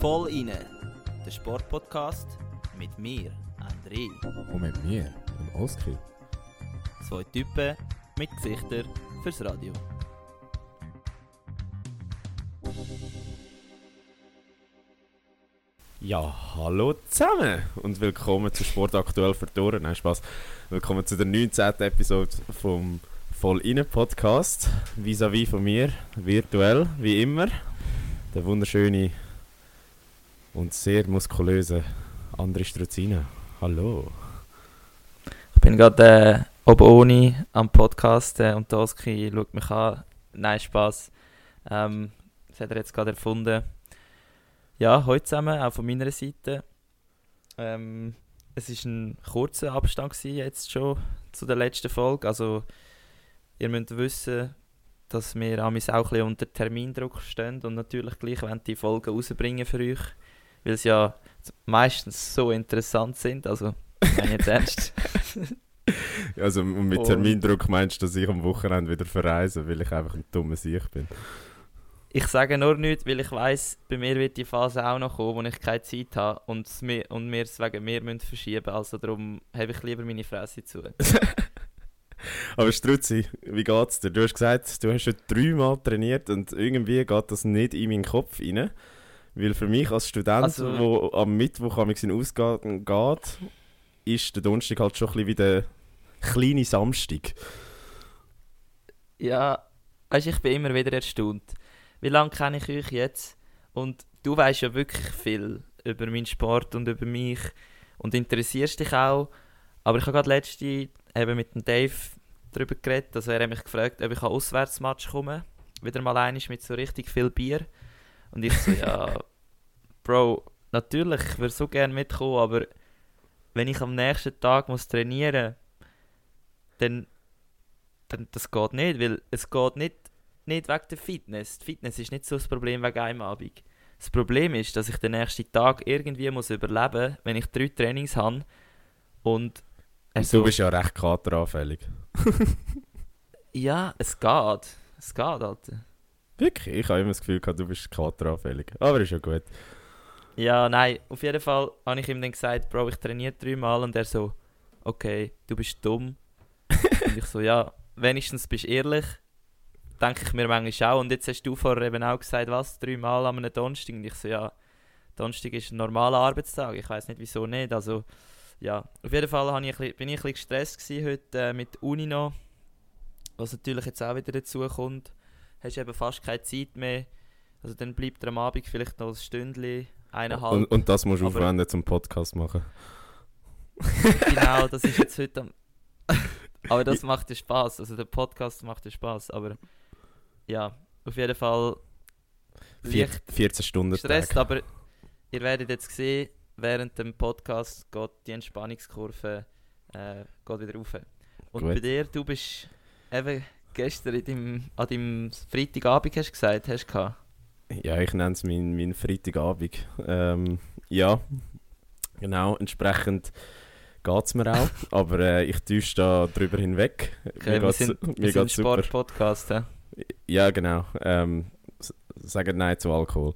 Voll inne, der Sportpodcast mit mir, André. Und mit mir, dem Oskar. Zwei Typen mit Gesichtern fürs Radio. Ja, hallo zusammen und willkommen zu Sport aktuell verdorren. Nein, Spaß. Willkommen zu der 19. Episode vom Voll inne Podcast. Vis-à-vis von mir, virtuell, wie immer, der wunderschöne und sehr muskulöse André Struzina. Hallo. Ich bin gerade äh, oben ohne am Podcast äh, und Toski schaut mich an. Nein, Spaß. Ähm, das hat er jetzt gerade erfunden. Ja, heute zusammen, auch von meiner Seite. Ähm, es war ein kurzer Abstand jetzt schon zu der letzten Folge. Also, ihr müsst wissen, dass wir auch ein bisschen unter Termindruck stehen und natürlich gleich wollen die Folgen rausbringen für euch, weil sie ja meistens so interessant sind. Also, ich meine jetzt ernst. Also und mit Termindruck meinst du, dass ich am Wochenende wieder verreise, weil ich einfach ein dummer Sieg bin? Ich sage nur nichts, weil ich weiß, bei mir wird die Phase auch noch kommen, wo ich keine Zeit habe und, mir, und wir es wegen mir müssen verschieben Also darum habe ich lieber meine Fresse zu. Aber Struzzi, wie geht's dir? Du hast gesagt, du hast schon dreimal trainiert und irgendwie geht das nicht in meinen Kopf rein. Weil für mich als Student, Also- wo am Mittwoch am in Ausgang geht, ist der Donnerstag halt schon ein bisschen wie der kleine Samstag. Ja, weißt, ich bin immer wieder erstaunt. Wie lange kenne ich euch jetzt? Und du weißt ja wirklich viel über meinen Sport und über mich und interessierst dich auch. Aber ich habe gerade letzte eben mit dem Dave darüber geredet. Also er hat mich gefragt, ob ich an Auswärtsmatch komme. Wieder mal einig mit so richtig viel Bier. Und ich so, ja, Bro, natürlich, ich würde so gerne mitkommen, aber wenn ich am nächsten Tag muss trainieren dann, dann das geht nicht, weil es geht nicht, nicht wegen der Fitness. Die Fitness ist nicht so das Problem wegen einem Abend. Das Problem ist, dass ich den nächsten Tag irgendwie muss überleben, wenn ich drei Trainings habe und Und du bist ja recht kateranfällig. ja, es geht. Es geht, Alter. Wirklich? Ich habe immer das Gefühl gehabt, du bist kateranfällig. Aber ist ja gut. Ja, nein, auf jeden Fall habe ich ihm dann gesagt, Bro, ich trainiere dreimal und er so, okay, du bist dumm. und ich so, ja, wenigstens bist du ehrlich. Denke ich mir manchmal auch. Und jetzt hast du vorher eben auch gesagt, was, dreimal an einem Donnerstag? Und ich so, ja, Donnerstag ist ein normaler Arbeitstag. Ich weiß nicht, wieso nicht. Also, ja, auf jeden Fall habe ich bin ich ein bisschen gestresst gewesen heute äh, mit Uni noch. Was natürlich jetzt auch wieder dazu kommt. Hast eben fast keine Zeit mehr. Also dann bleibt er am Abend vielleicht noch ein Stündchen, eineinhalb. Und, und das musst du Aber- aufwenden zum Podcast machen. genau, das ist jetzt heute am... Aber das macht ja Spaß. Also der Podcast macht ja Spaß. Aber ja, auf jeden Fall Vier, leicht 14 Stunden gestresst. Tag. Aber ihr werdet jetzt sehen, während dem Podcast geht die Entspannungskurve äh, geht wieder rauf. Und Gut. bei dir, du bist eben gestern in deinem, an deinem Freitagabend, hast gesagt, hast du. Ja, ich nenne es mein, mein Freitagabend. Ähm, ja, genau, entsprechend geht es mir auch. aber äh, ich täusche da drüber hinweg. Okay, wir sind, mir sind. Sport-Podcast. hä? Ja, genau. Ähm, sagen Nein zu Alkohol.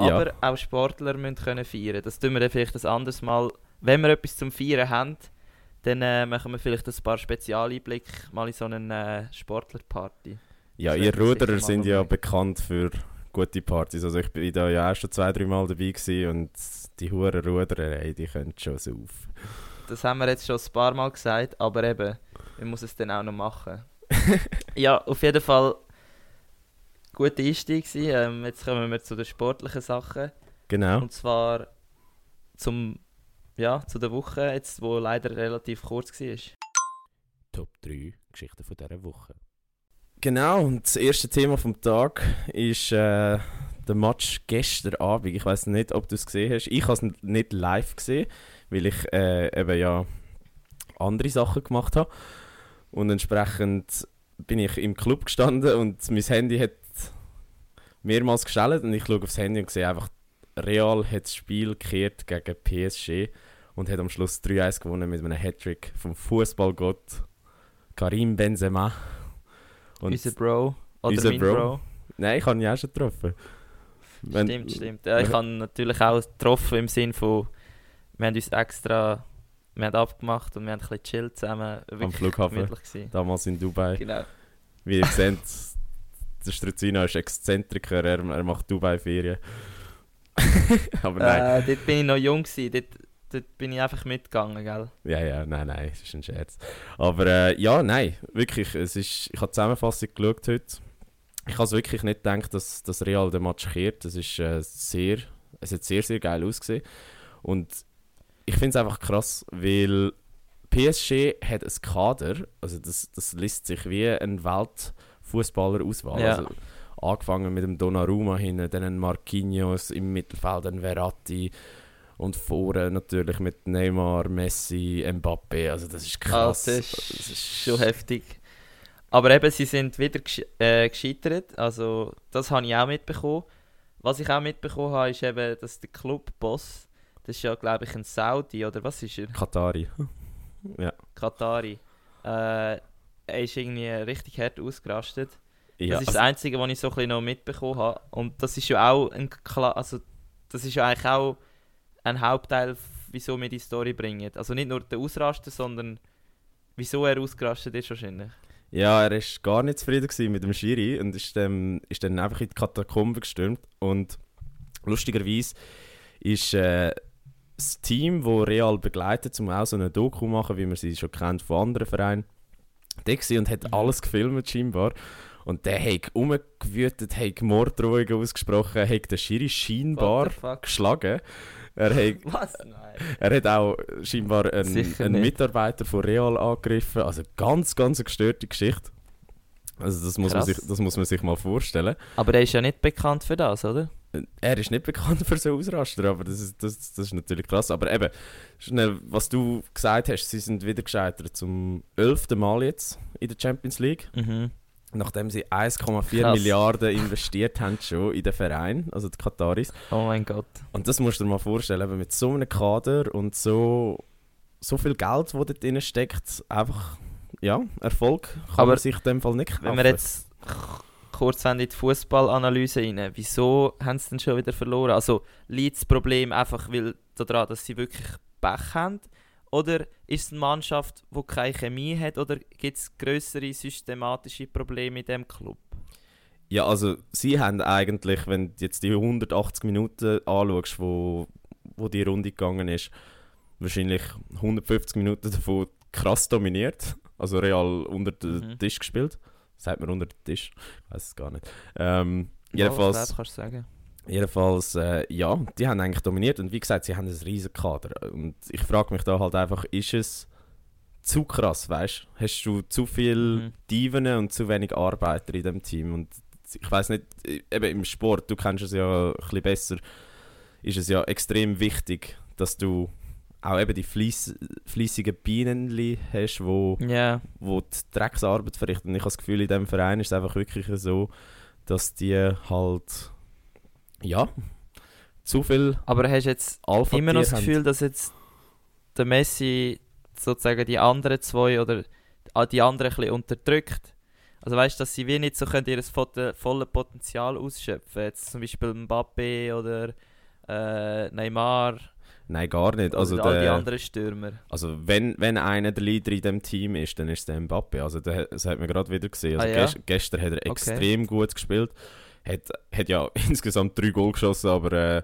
Ja. Aber auch Sportler müssen können feiern. Das tun wir dann vielleicht ein anderes Mal. Wenn wir etwas zum Feiern haben, dann äh, machen wir vielleicht ein paar Spezialeinblicke mal in so eine äh, Sportlerparty. Ja, Das ihr Ruderer sind ja machen. bekannt für gute Partys. Also ich bin da ja auch schon zwei, drei Mal dabei gewesen und die hure Ruderer, ey, die können schon so auf. Das haben wir jetzt schon ein paar Mal gesagt, aber eben, man muss es dann auch noch machen. ja, auf jeden Fall guter Einstieg. Ähm, jetzt kommen wir zu den sportlichen Sachen. Genau. Und zwar zum, ja, zu der Woche, jetzt, wo leider relativ kurz war. Top 3 Geschichten von dieser Woche. Genau, und das erste Thema vom Tag ist äh, der Match gestern Abend. Ich weiß nicht, ob du es gesehen hast. Ich habe es nicht live gesehen, weil ich äh, eben ja andere Sachen gemacht habe. Und entsprechend bin ich im Club gestanden und mein Handy hat mehrmals gestellt und ich schaue aufs Handy und sehe einfach, Real hat das Spiel gekehrt gegen PSG und hat am Schluss 3-1 gewonnen mit einem Hattrick vom Fußballgott Karim Benzema. Und Unser Bro. Oder Unser mein Bro. Bro. Nein, ich habe ihn auch schon getroffen. Wenn- Stimmt, stimmt. Ja, ich habe natürlich auch getroffen im Sinn von, wir haben uns extra, wir haben abgemacht und wir haben ein bisschen chillt zusammen. Wirklich Flughafen. gemütlich gewesen. Damals in Dubai. Genau. Wie ihr seht, der Struzino ist Exzentriker, er, er macht Dubai-Ferien. Aber nein. Äh, dort bin ich noch jung gewesen, dort, dort bin ich einfach mitgegangen, gell? Ja, ja, nein, nein, es ist ein Scherz. Aber äh, ja, nein, wirklich, es ist, ich habe die Zusammenfassung geschaut heute. Ich habe es wirklich nicht gedacht, dass, dass Real den Match kehrt. Es ist äh, sehr, es hat sehr, sehr geil ausgesehen. Und ich finde es einfach krass, weil PSG hat ein Kader, also das, das liest sich wie ein Weltfußballer auswahl. Ja. Also, angefangen mit dem Donnarumma hinten, dann ein Marquinhos im Mittelfeld, ein Verratti und vorne natürlich mit Neymar, Messi, Mbappé. Also das ist krass. das, ist das ist schon heftig. Aber eben, sie sind wieder gesch äh, gescheitert. Also, das habe ich auch mitbekommen. Was ich auch mitbekommen habe, ist eben, dass der Clubboss, das ist ja, glaube ich, ein Saudi, oder was ist er? Katari. ja. Katari. Äh, er ist irgendwie richtig hart ausgerastet. ja. das ist also, das Einzige, was ich so ein bisschen noch mitbekommen habe. Und das ist ja auch ein Kla also das ist ja eigentlich auch ein Hauptteil, wieso wir die Story bringen. Also nicht nur der Ausraster, sondern wieso er ausgerastet ist wahrscheinlich. ja, er war gar nicht zufrieden mit dem Schiri und ist, ähm, ist dann einfach in die Katakombe gestürmt. Und lustigerweise ist äh, das Team, das Real begleitet, um auch so eine Doku machen, wie man sie schon kennt von anderen Vereinen, der und hat Mhm. alles gefilmt scheinbar. Und der hat rumgewütet, hat Morddrohungen ausgesprochen, hat den Schiri scheinbar geschlagen. Er hat, Was? Nein. er hat auch scheinbar einen, einen. Mitarbeiter von Real angegriffen. Also ganz, ganz eine gestörte Geschichte. Also das muss, man sich, das muss man sich mal vorstellen. Aber er ist ja nicht bekannt für das, oder? Er ist nicht bekannt für so Ausraster, aber das ist, das, das ist natürlich krass. Aber eben, schnell, was du gesagt hast, sie sind wieder gescheitert zum elften Mal jetzt in der Champions League. Mhm. Nachdem sie 1,4 Krass. Milliarden investiert haben schon in den Verein, also die Kataris. Oh mein Gott. Und das musst du dir mal vorstellen, eben mit so einem Kader und so, so viel Geld, das dort drin steckt, einfach, ja, Erfolg kann Aber man sich in dem Fall nicht kaufen. Wenn wir jetzt k- kurz wollen in die Fußballanalyse rein, wieso haben sie denn schon wieder verloren? Also liegt das Problem einfach weil daran, dass sie wirklich Pech haben? Oder ist es eine Mannschaft, die keine Chemie hat? Oder gibt es größere systematische Probleme in diesem Club? Ja, also sie haben eigentlich, wenn du jetzt die 180 Minuten anschaust, wo, wo die Runde gegangen ist, wahrscheinlich 150 Minuten davon krass dominiert. Also Real unter den Mhm. Tisch gespielt. Sagt man unter den Tisch? Ich weiß es gar nicht. Ähm, Ja, jedenfalls, was kannst du sagen? jedenfalls äh, ja, die haben eigentlich dominiert. Und wie gesagt, sie haben ein riesen Kader. Und ich frage mich da halt einfach, ist es zu krass, weißt du? Hast du zu viel Mhm. Diven und zu wenig Arbeiter in dem Team? Und ich weiß nicht, eben im Sport, du kennst es ja ein bisschen besser, ist es ja extrem wichtig, dass du auch eben die fleiss, fleissigen Bienen hast, wo, Ja, wo die Drecksarbeit verrichten. Und ich habe das Gefühl, in diesem Verein ist es einfach wirklich so, dass die halt, ja, zu viel aber hast du jetzt alpha immer noch das Gefühl, dass jetzt der Messi sozusagen die anderen zwei oder ah, die anderen ein bisschen unterdrückt? Also weißt du, dass sie wie nicht so können ihr volle, volle Potenzial ausschöpfen Jetzt zum Beispiel Mbappé oder äh, Neymar Nein, gar nicht. Also, all die der, anderen Stürmer. also wenn, wenn einer der Leader in dem Team ist, dann ist es der Mbappe. Also der, das hat man gerade wieder gesehen. Also Ah, ja? gest, gestern hat er Okay. extrem gut gespielt. Hat, hat ja insgesamt drei Goal geschossen, aber äh,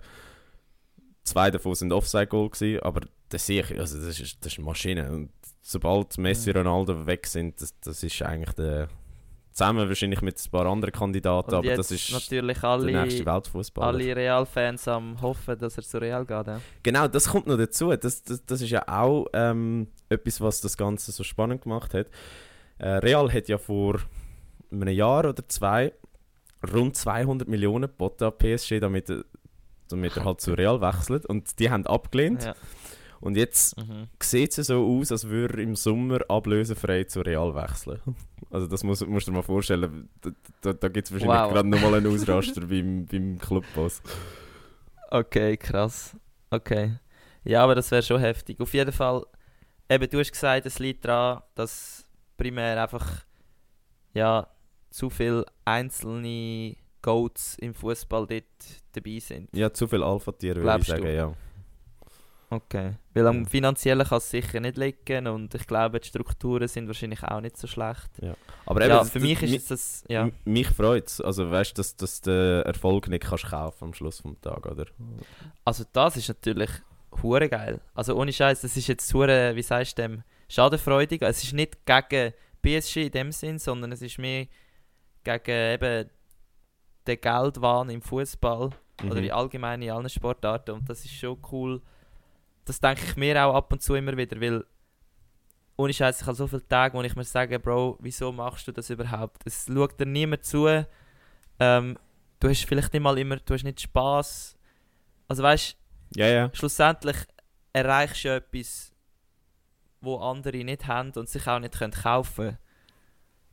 zwei davon sind Offside-Goal gewesen. Aber das sehe ich, also das ist, das ist eine Maschine. Und sobald Messi und Mhm. Ronaldo weg sind, das, das ist eigentlich der... Zusammen wahrscheinlich mit ein paar anderen Kandidaten, aber das ist natürlich der nächste alle, Weltfußballer. alle Real-Fans am hoffen, dass er zu Real geht. Ja? Genau, das kommt noch dazu. Das, das, das ist ja auch ähm, etwas, was das Ganze so spannend gemacht hat. Äh, Real hat ja vor einem Jahr oder zwei rund 200 Millionen geboten an PSG, damit, er- damit er halt zu Real wechselt. Und die haben abgelehnt. Ja. Und jetzt Mhm. sieht es so aus, als würde er im Sommer ablösefrei zu Real wechseln. Also das muss, musst du dir mal vorstellen. Da, da, da gibt es wahrscheinlich Wow. gerade nochmal einen Ausraster beim, beim Clubboss. Okay, krass. Okay. Ja, aber das wäre schon heftig. Auf jeden Fall, eben, du hast gesagt, es liegt daran, dass primär einfach, ja, zu viele einzelne Goats im Fußball dort dabei sind. Ja, zu viele Alpha-Tiere, würde ich sagen, du? ja. Okay. Weil am finanziellen kann es sicher nicht liegen und ich glaube, die Strukturen sind wahrscheinlich auch nicht so schlecht. Ja. Aber eben, ja, für mich ist das. Ja. Mich freut es. Also weißt du, dass, dass du den Erfolg nicht kannst kaufen am Schluss des Tages, oder? Also das ist natürlich hure geil. Also ohne Scheiß, das ist jetzt hure, wie sagst du dem, schadenfreudig. Es ist nicht gegen PSG in dem Sinn, sondern es ist mehr gegen eben den Geldwahn im Fußball mhm. oder in allgemein in allen Sportarten und das ist schon cool das denke ich mir auch ab und zu immer wieder, weil ohne Scheiß, ich habe so viele Tage, wo ich mir sage, Bro, wieso machst du das überhaupt? Es schaut dir niemand zu. Ähm, du hast vielleicht nicht mal immer, du hast nicht Spaß. Also weißt ja, ja. schlussendlich erreichst du etwas, wo andere nicht haben und sich auch nicht können kaufen können.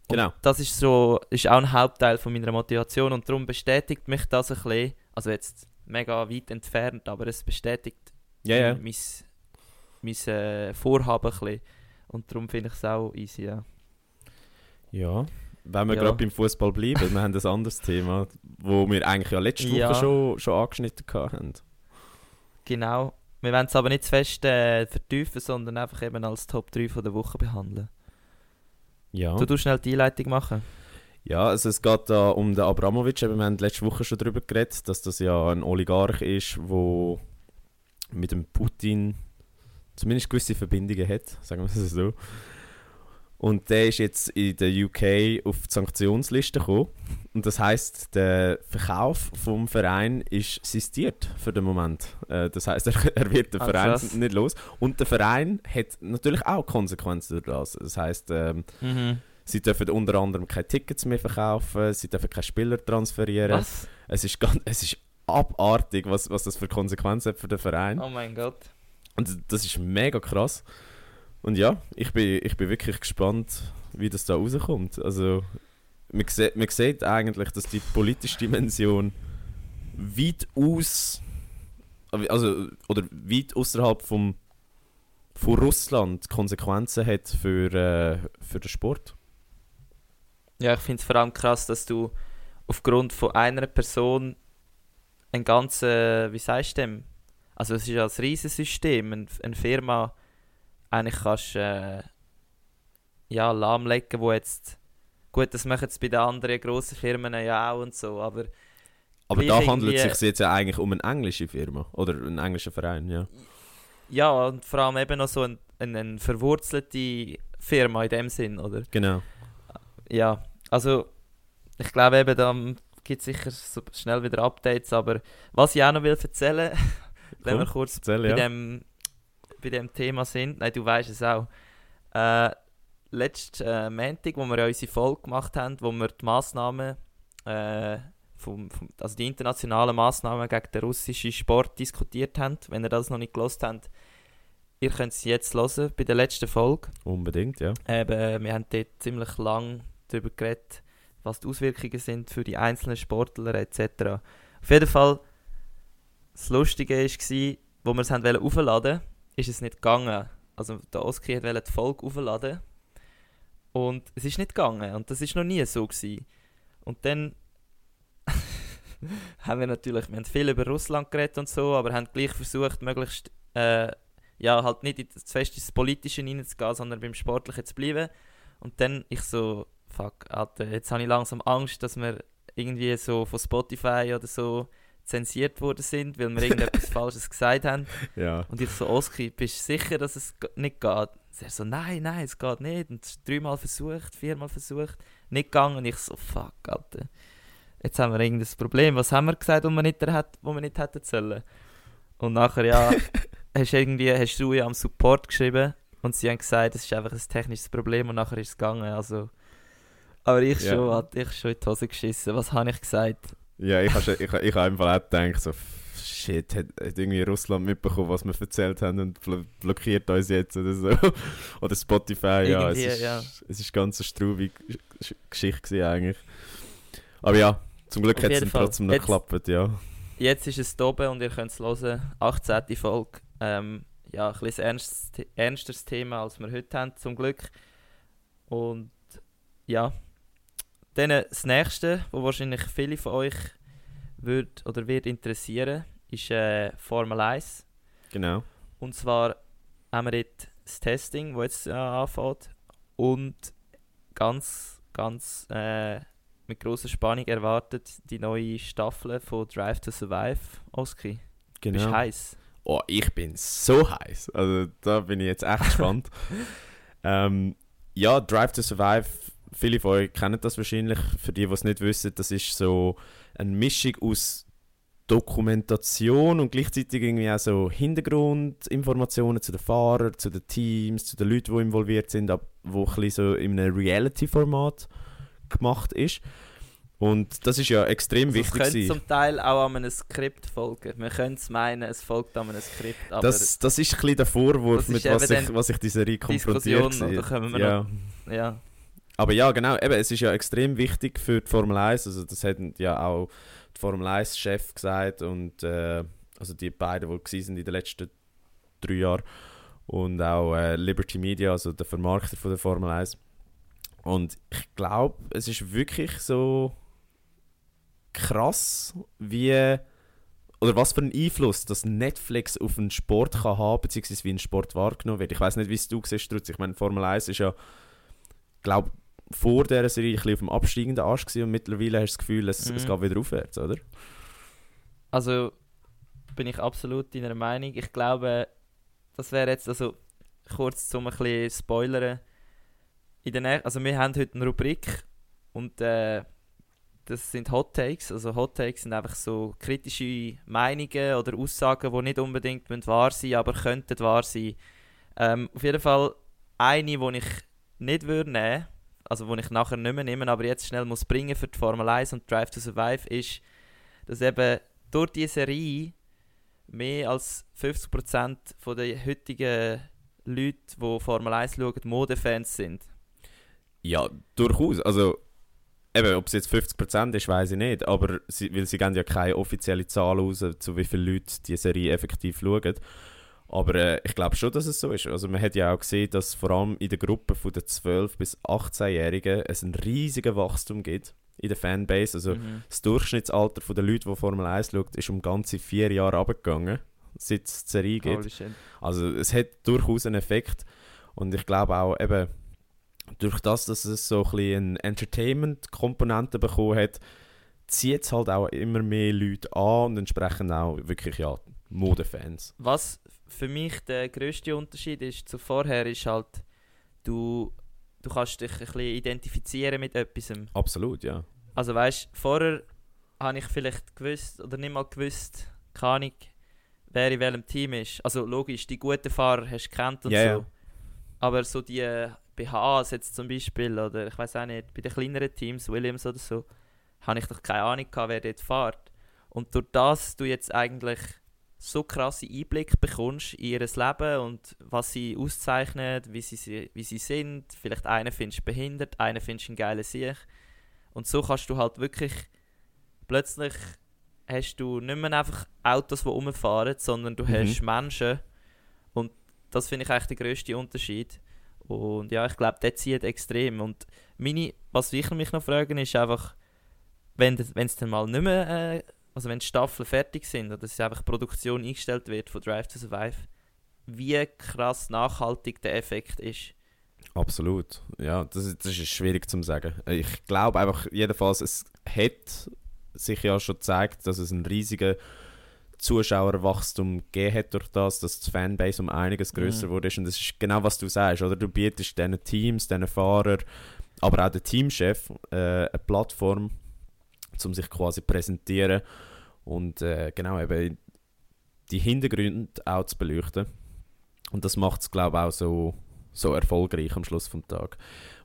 Genau. das ist so, ist auch ein Hauptteil von meiner Motivation und darum bestätigt mich das ein bisschen, also jetzt mega weit entfernt, aber es bestätigt ja, ja. mein, mein äh, Vorhaben ein bisschen. Und darum finde ich es auch easy, ja. Ja, wenn wir ja. gerade beim Fußball bleiben, wir haben ein anderes Thema, wo wir eigentlich ja letzte Woche ja. schon, schon angeschnitten haben. Genau. Wir wollen es aber nicht zu fest äh, vertiefen, sondern einfach eben als Top 3 von der Woche behandeln. Ja. Du tust schnell die Einleitung machen. Ja, also es geht da um den Abramovic. Wir haben letzte Woche schon darüber geredet, dass das ja ein Oligarch ist, der mit dem Putin zumindest gewisse Verbindungen hat, sagen wir es so. Und der ist jetzt in der UK auf die Sanktionsliste gekommen. Und das heißt, der Verkauf vom Verein ist sistiert für den Moment. Äh, das heißt, er, wird den ah, Verein krass. nicht los. Und der Verein hat natürlich auch Konsequenzen durch das. Das heißt, ähm, mhm. sie dürfen unter anderem keine Tickets mehr verkaufen, sie dürfen keine Spieler transferieren. Was? Es ist, ganz, es ist abartig, was, was das für Konsequenzen hat für den Verein. Oh mein Gott. Und das ist mega krass. Und ja, ich bin, ich bin wirklich gespannt, wie das da rauskommt. Also, man sieht, man sieht eigentlich, dass die politische Dimension weit aus, also, oder weit außerhalb vom, von Russland Konsequenzen hat für, äh, für den Sport. Ja, ich finde es vor allem krass, dass du aufgrund von einer Person ein ganzes, wie sagst du dem? Also es ist ja ein Riesensystem, ein, eine Firma eigentlich kannst äh, ja, lahmlegen, wo jetzt, gut, das machen es bei den anderen grossen Firmen ja auch und so, aber aber da handelt es sich jetzt ja eigentlich um eine englische Firma oder einen englischen Verein, ja. Ja, und vor allem eben noch so eine, eine, eine verwurzelte Firma in dem Sinn, oder? Genau. Ja, also ich glaube eben, da gibt sicher so schnell wieder Updates, aber was ich auch noch will erzählen, wenn wir kurz Erzähl, bei, ja. dem, bei dem Thema sind, nein, du weißt es auch, äh, letzten äh, Montag, wo wir ja unsere Folge gemacht haben, wo wir die Massnahmen, äh, vom, vom, also die internationalen Massnahmen gegen den russischen Sport diskutiert haben, wenn ihr das noch nicht gelost habt, ihr könnt es jetzt hören bei der letzten Folge. Unbedingt, ja. Eben, wir haben dort ziemlich lang darüber geredet, was die Auswirkungen sind für die einzelnen Sportler etc. Auf jeden Fall, das Lustige war, als wir es haben aufladen ist es nicht gegangen. Also der Oski wollte die Folge aufladen und es ist nicht gegangen und das ist noch nie so gewesen. Und dann haben wir natürlich, wir haben viel über Russland geredet und so, aber haben gleich versucht, möglichst äh, ja, halt nicht zu fest ins Politische hineinzugehen, sondern beim Sportlichen zu bleiben. Und dann ich so, fuck, Alter, jetzt habe ich langsam Angst, dass wir irgendwie so von Spotify oder so zensiert worden sind, weil wir irgendetwas Falsches gesagt haben. Ja. Und ich so, Oski, bist du sicher, dass es nicht geht? Und er so, nein, nein, es geht nicht. Und dreimal versucht, viermal versucht, nicht gegangen. Und ich so, fuck, Alter. Jetzt haben wir irgendein Problem. Was haben wir gesagt, wo wir nicht, hat, wo wir nicht hätten sollen? Und nachher, ja, hast, irgendwie, hast du ja am Support geschrieben und sie haben gesagt, es ist einfach ein technisches Problem und nachher ist es gegangen. Also, aber ich ja. schon, hat ich schon in die Hose geschissen. Was habe ich gesagt? Ja, ich habe ich, ich hab einfach auch gedacht, so, shit, hat, hat irgendwie Russland mitbekommen, was wir erzählt haben und blockiert uns jetzt oder so. oder Spotify, ja. Es ist, ja. es ist ganz eine straubige Geschichte eigentlich. Aber ja, zum Glück hat es trotzdem noch geklappt, ja. Jetzt ist es oben und ihr könnt es hören. 18. Folge. Ähm, ja, ein bisschen ernstes, ernsteres Thema, als wir heute haben, zum Glück. Und ja, dann das nächste, wo wahrscheinlich viele von euch würd oder wird interessieren, ist äh, Formel 1. Genau. Und zwar haben wir jetzt das Testing, das jetzt äh, anfängt. Und ganz, ganz äh, mit großer Spannung erwartet die neue Staffel von Drive to Survive, Oski. Genau. Bist heiß? Oh, ich bin so heiß. Also da bin ich jetzt echt gespannt. ähm, ja, Drive to Survive, viele von euch kennen das wahrscheinlich. Für die, die es nicht wissen, das ist so eine Mischung aus Dokumentation und gleichzeitig irgendwie auch so Hintergrundinformationen zu den Fahrern, zu den Teams, zu den Leuten, die involviert sind, aber wo ein so in einem Reality-Format gemacht ist. Und das ist ja extrem Also es wichtig. könnte gewesen. zum Teil auch an einem Skript folgen. Man könnte es meinen, es folgt an einem Skript, aber Das, das ist ein bisschen der Vorwurf, mit was ich, was ich die Serie konfrontiert wir ja. ja. Aber ja, genau, eben, es ist ja extrem wichtig für die Formel 1, also das hätten ja auch die Formel 1-Chef gesagt und äh, also die beiden, die sind in den letzten drei Jahren und auch äh, Liberty Media, also der Vermarkter von der Formel 1. Und ich glaube, es ist wirklich so krass, wie oder was für einen Einfluss das Netflix auf einen Sport kann haben, beziehungsweise wie ein Sport wahrgenommen wird. Ich weiß nicht, wie es du siehst, Strutz. Ich meine, Formel 1 ist ja, glaube vor dieser Serie ein bisschen auf dem absteigenden Arsch gewesen und mittlerweile hast du das Gefühl, es, es Mhm. geht wieder aufwärts, oder? Also bin ich absolut deiner Meinung. Ich glaube, das wäre jetzt, also kurz zum ein bisschen spoilern. In der Nä also wir haben heute eine Rubrik und äh, das sind Hot Takes. Also Hot Takes sind einfach so kritische Meinungen oder Aussagen, die nicht unbedingt wahr sein aber könnten wahr sein. Ähm, auf jeden Fall eine, die ich nicht würde nehmen also die ich nachher nicht mehr nehme, aber jetzt schnell muss bringen für die Formel 1 und Drive to Survive, ist, dass eben durch diese Serie mehr als 50% von der heutigen Leute, die Formel 1 schauen, Modefans sind. Ja, durchaus. Also, eben, ob es jetzt 50% ist, weiß ich nicht. Aber sie, weil sie geben ja keine offizielle Zahl raus, zu wie viele Leute die Serie effektiv schauen. Aber äh, ich glaube schon, dass es so ist. Also man hat ja auch gesehen, dass vor allem in der Gruppe von den 12- bis 18-Jährigen es ein riesiges Wachstum gibt in der Fanbase. Also Mhm. das Durchschnittsalter der Leute, die Formel 1 schauen, ist um ganze vier Jahre abgegangen, seit es die Serie gibt. Also es hat durchaus einen Effekt und ich glaube auch eben durch das, dass es so ein bisschen eine Entertainment-Komponente bekommen hat, zieht es halt auch immer mehr Leute an und entsprechend auch wirklich ja Modefans. Was für mich der grösste Unterschied ist zu vorher, ist halt, du, du kannst dich ein bisschen identifizieren mit etwas. Absolut, ja. Also weißt, vorher habe ich vielleicht gewusst oder nicht mal gewusst, keine Ahnung, wer in welchem Team ist. Also logisch, die guten Fahrer hast du kennt und Ja, so. Aber so die äh, BHAs jetzt zum Beispiel oder ich weiß auch nicht, bei den kleineren Teams, Williams oder so, habe ich doch keine Ahnung gehabt, wer dort fährt. Und durch das du jetzt eigentlich so krasse Einblick bekommst in ihr Leben und was sie auszeichnet, wie sie, wie sie sind. Vielleicht einen findest du behindert, einen findest du einen geilen Sieg. Und so kannst du halt wirklich plötzlich hast du nicht mehr einfach Autos, die rumfahren, sondern du Mhm. hast Menschen. Und das finde ich eigentlich der grösste Unterschied. Und ja, ich glaube, der zieht extrem. Und meine, was ich mich noch fragen, ist einfach, wenn es dann mal nicht mehr, äh, also wenn die Staffeln fertig sind oder dass einfach Produktion eingestellt wird von Drive to Survive, wie krass nachhaltig der Effekt ist. Absolut. Ja, das, ist- das ist schwierig zu sagen. Ich glaube einfach, jedenfalls, es hat sich ja schon gezeigt, dass es einen riesigen Zuschauerwachstum gegeben hat durch das, dass die Fanbase um einiges größer Mhm. wurde. Und das ist genau, was du sagst, oder? Du bietest diesen Teams, diesen Fahrern, aber auch den Teamchef äh, eine Plattform, um sich quasi präsentieren und äh, genau eben die Hintergründe auch zu beleuchten. Und das macht es, glaube ich, auch so, so erfolgreich am Schluss vom Tag.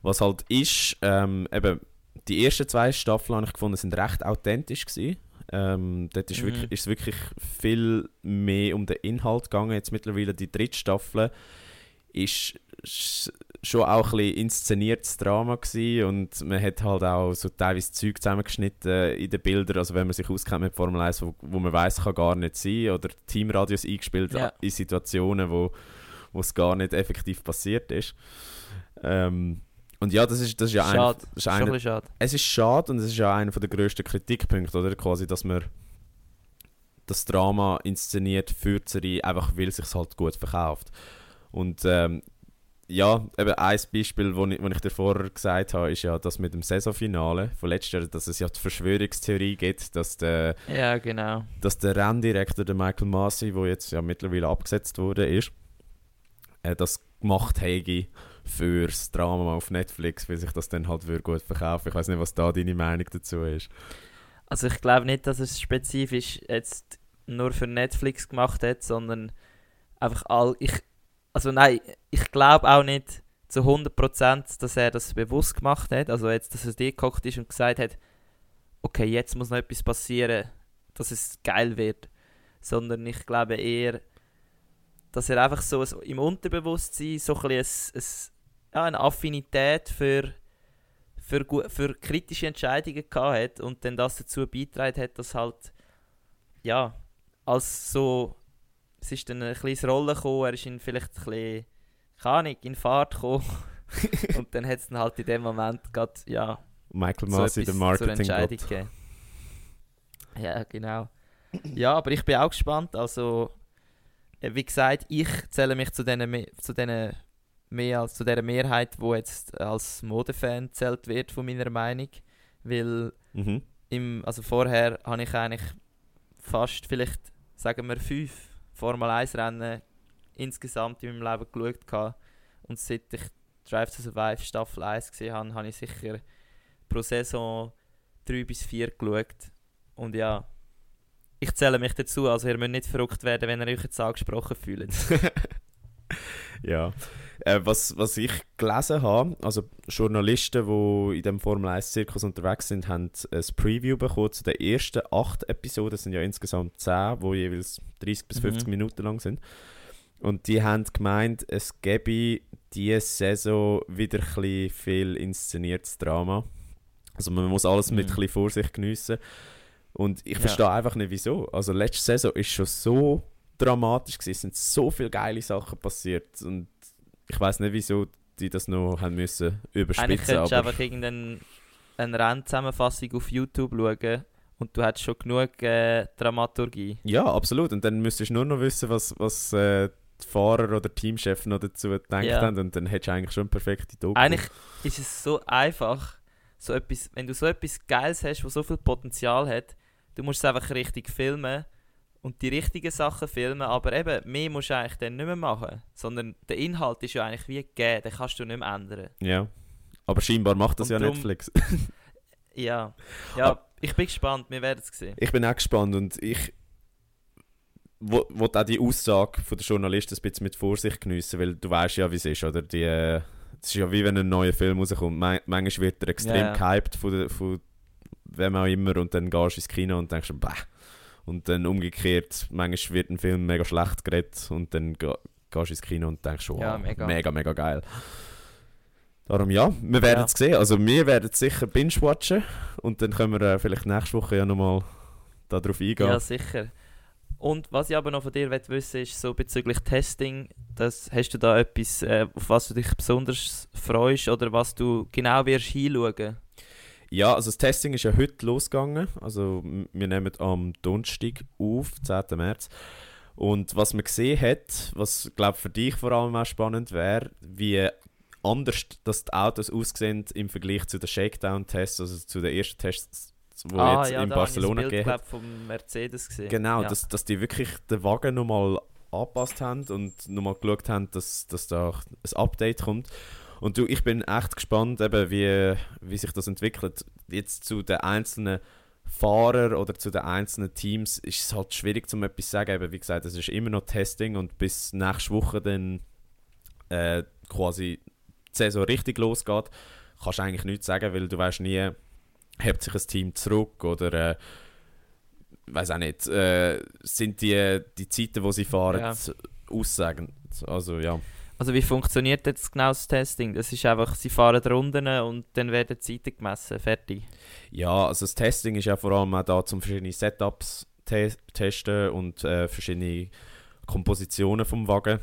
Was halt ist, ähm, eben, die ersten zwei Staffeln habe ich gefunden, sind recht authentisch gewesen. Ähm, dort ist, Mhm. wirklich, ist es wirklich viel mehr um den Inhalt gegangen. Jetzt mittlerweile die dritte Staffel ist sch- schon auch ein bisschen inszeniertes Drama gewesen und man hat halt auch so teilweise Zeug zusammengeschnitten in den Bildern, also wenn man sich auskennt mit Formel 1, wo, wo man weiß kann gar nicht sein oder Teamradios eingespielt Ja. in Situationen, wo wo es gar nicht effektiv passiert ist. Ähm, Und ja, das ist, das ist ja schade. Ein, ist eine, schade. Es ist schade und es ist ja einer der grössten Kritikpunkte, oder? Quasi, dass man das Drama inszeniert für die Serie, einfach weil es sich halt gut verkauft. Und ähm, ja, eben ein Beispiel, das ich, ich dir vorher gesagt habe, ist ja das mit dem Saisonfinale von letztes Jahr, dass es ja die Verschwörungstheorie gibt, dass der, ja, genau. dass der Renndirektor, der Michael Masi, der jetzt ja mittlerweile abgesetzt wurde, ist, äh, das gemacht hätte für das Drama auf Netflix, weil sich das dann halt gut verkaufen Ich weiß nicht, was da deine Meinung dazu ist. Also ich glaube nicht, dass es spezifisch jetzt nur für Netflix gemacht hat, sondern einfach all... Ich, also nein, ich glaube auch nicht zu 100%, dass er das bewusst gemacht hat. Also jetzt, dass er dir gekocht ist und gesagt hat, okay, jetzt muss noch etwas passieren, dass es geil wird. Sondern ich glaube eher, dass er einfach so im Unterbewusstsein so ein ein, ja, eine Affinität für, für, für kritische Entscheidungen gehabt hat und dann das dazu beitragen hat, dass halt ja, als so es ist dann ein kleines Rollen gekommen, er ist in vielleicht ein bisschen, keine Ahnung, in Fahrt gekommen. und dann hat es dann halt in dem Moment gerade, ja, Michael Masi, so der marketing gegeben. Ja, genau. Ja, aber ich bin auch gespannt. Also, äh, wie gesagt, ich zähle mich zu diesen zu denen mehr als zu der Mehrheit, wo jetzt als Modefan zählt wird von meiner Meinung, weil mhm. im, also vorher habe ich eigentlich fast vielleicht sagen wir fünf Formel 1 Rennen insgesamt in meinem Leben geschaut habe. Und seit ich Drive to Survive Staffel 1 gesehen habe, habe ich sicher pro Saison 3 bis 4 geschaut. Und ja, ich zähle mich dazu, also ihr müsst nicht verrückt werden, wenn ihr euch jetzt angesprochen fühlt. ja. Äh, was, was ich gelesen habe, also Journalisten, die in dem Formel 1-Zirkus unterwegs sind, haben ein Preview bekommen zu den ersten acht Episoden. Das sind ja insgesamt zehn, die jeweils 30 bis 50 mhm. Minuten lang sind. Und die haben gemeint, es gäbe diese Saison wieder ein viel inszeniertes Drama. Also man muss alles mhm. mit ein bisschen Vorsicht geniessen. Und ich ja. verstehe einfach nicht, wieso. Also letzte Saison ist schon so dramatisch gewesen, es sind so viele geile Sachen passiert und ich weiß nicht, wieso die das noch haben müssen überspitzen. Eigentlich könntest du einfach irgendeine Rennzusammenfassung auf YouTube schauen und du hättest schon genug äh, Dramaturgie. Ja, absolut. Und dann müsstest du nur noch wissen, was, was äh, die Fahrer oder Teamchefs noch dazu gedacht ja. haben und dann hättest du eigentlich schon eine perfekte Doku. Eigentlich ist es so einfach, so etwas, wenn du so etwas Geiles hast, das so viel Potenzial hat, du musst es einfach richtig filmen und die richtigen Sachen filmen, aber eben, mehr musst du eigentlich dann nicht mehr machen, sondern der Inhalt ist ja eigentlich wie gegeben, den kannst du nicht mehr ändern. Ja, aber scheinbar macht das und ja drum, Netflix. ja, ja aber, ich bin gespannt, wir werden es sehen. Ich bin auch gespannt und ich wollte auch die Aussage von der Journalisten ein bisschen mit Vorsicht geniessen, weil du weißt ja, wie es ist, oder? Die, es ist ja wie wenn ein neuer Film rauskommt. manchmal wird er extrem yeah. gehypt von, der, von wem auch immer und dann gehst du ins Kino und denkst, bäh und dann umgekehrt, manchmal wird ein Film mega schlecht geredet und dann gehst du ins Kino und denkst, wow, ja, mega. mega, mega geil. Darum ja, wir werden es ja. sehen. Also wir werden sicher binge-watchen und dann können wir äh, vielleicht nächste Woche ja nochmal darauf eingehen. Ja, sicher. Und was ich aber noch von dir wissen ist so bezüglich Testing, das, hast du da etwas, äh, auf was du dich besonders freust oder was du genau wirst hinschauen? Ja, also das Testing ist ja heute losgegangen. Also wir nehmen am Donnerstag auf, 10. März. Und was man gesehen hat, was glaube für dich vor allem auch spannend wäre, wie anders dass die Autos aussehen im Vergleich zu den Shakedown-Tests, also zu den ersten Tests, die ah, jetzt ja, in Barcelona gegeben haben. vom Mercedes gesehen. Genau, ja. dass, dass die wirklich den Wagen nochmal angepasst haben und nochmal geschaut haben, dass, dass da ein Update kommt. Und du, ich bin echt gespannt, eben, wie, wie sich das entwickelt. Jetzt zu den einzelnen Fahrern oder zu den einzelnen Teams ist es halt schwierig, zum etwas zu sagen. Eben, wie gesagt, es ist immer noch Testing und bis nächste Woche dann äh, quasi die Saison richtig losgeht, kannst du eigentlich nichts sagen, weil du weißt nie, hebt sich ein Team zurück oder äh, weiß auch nicht, äh, sind die, die Zeiten, die sie fahren, ja. aussagend. Also ja. Also wie funktioniert jetzt genau das Testing? Das ist einfach, sie fahren Runden und dann werden Zeiten gemessen, fertig? Ja, also das Testing ist ja vor allem auch da, um verschiedene Setups te testen und äh, verschiedene Kompositionen vom Wagen.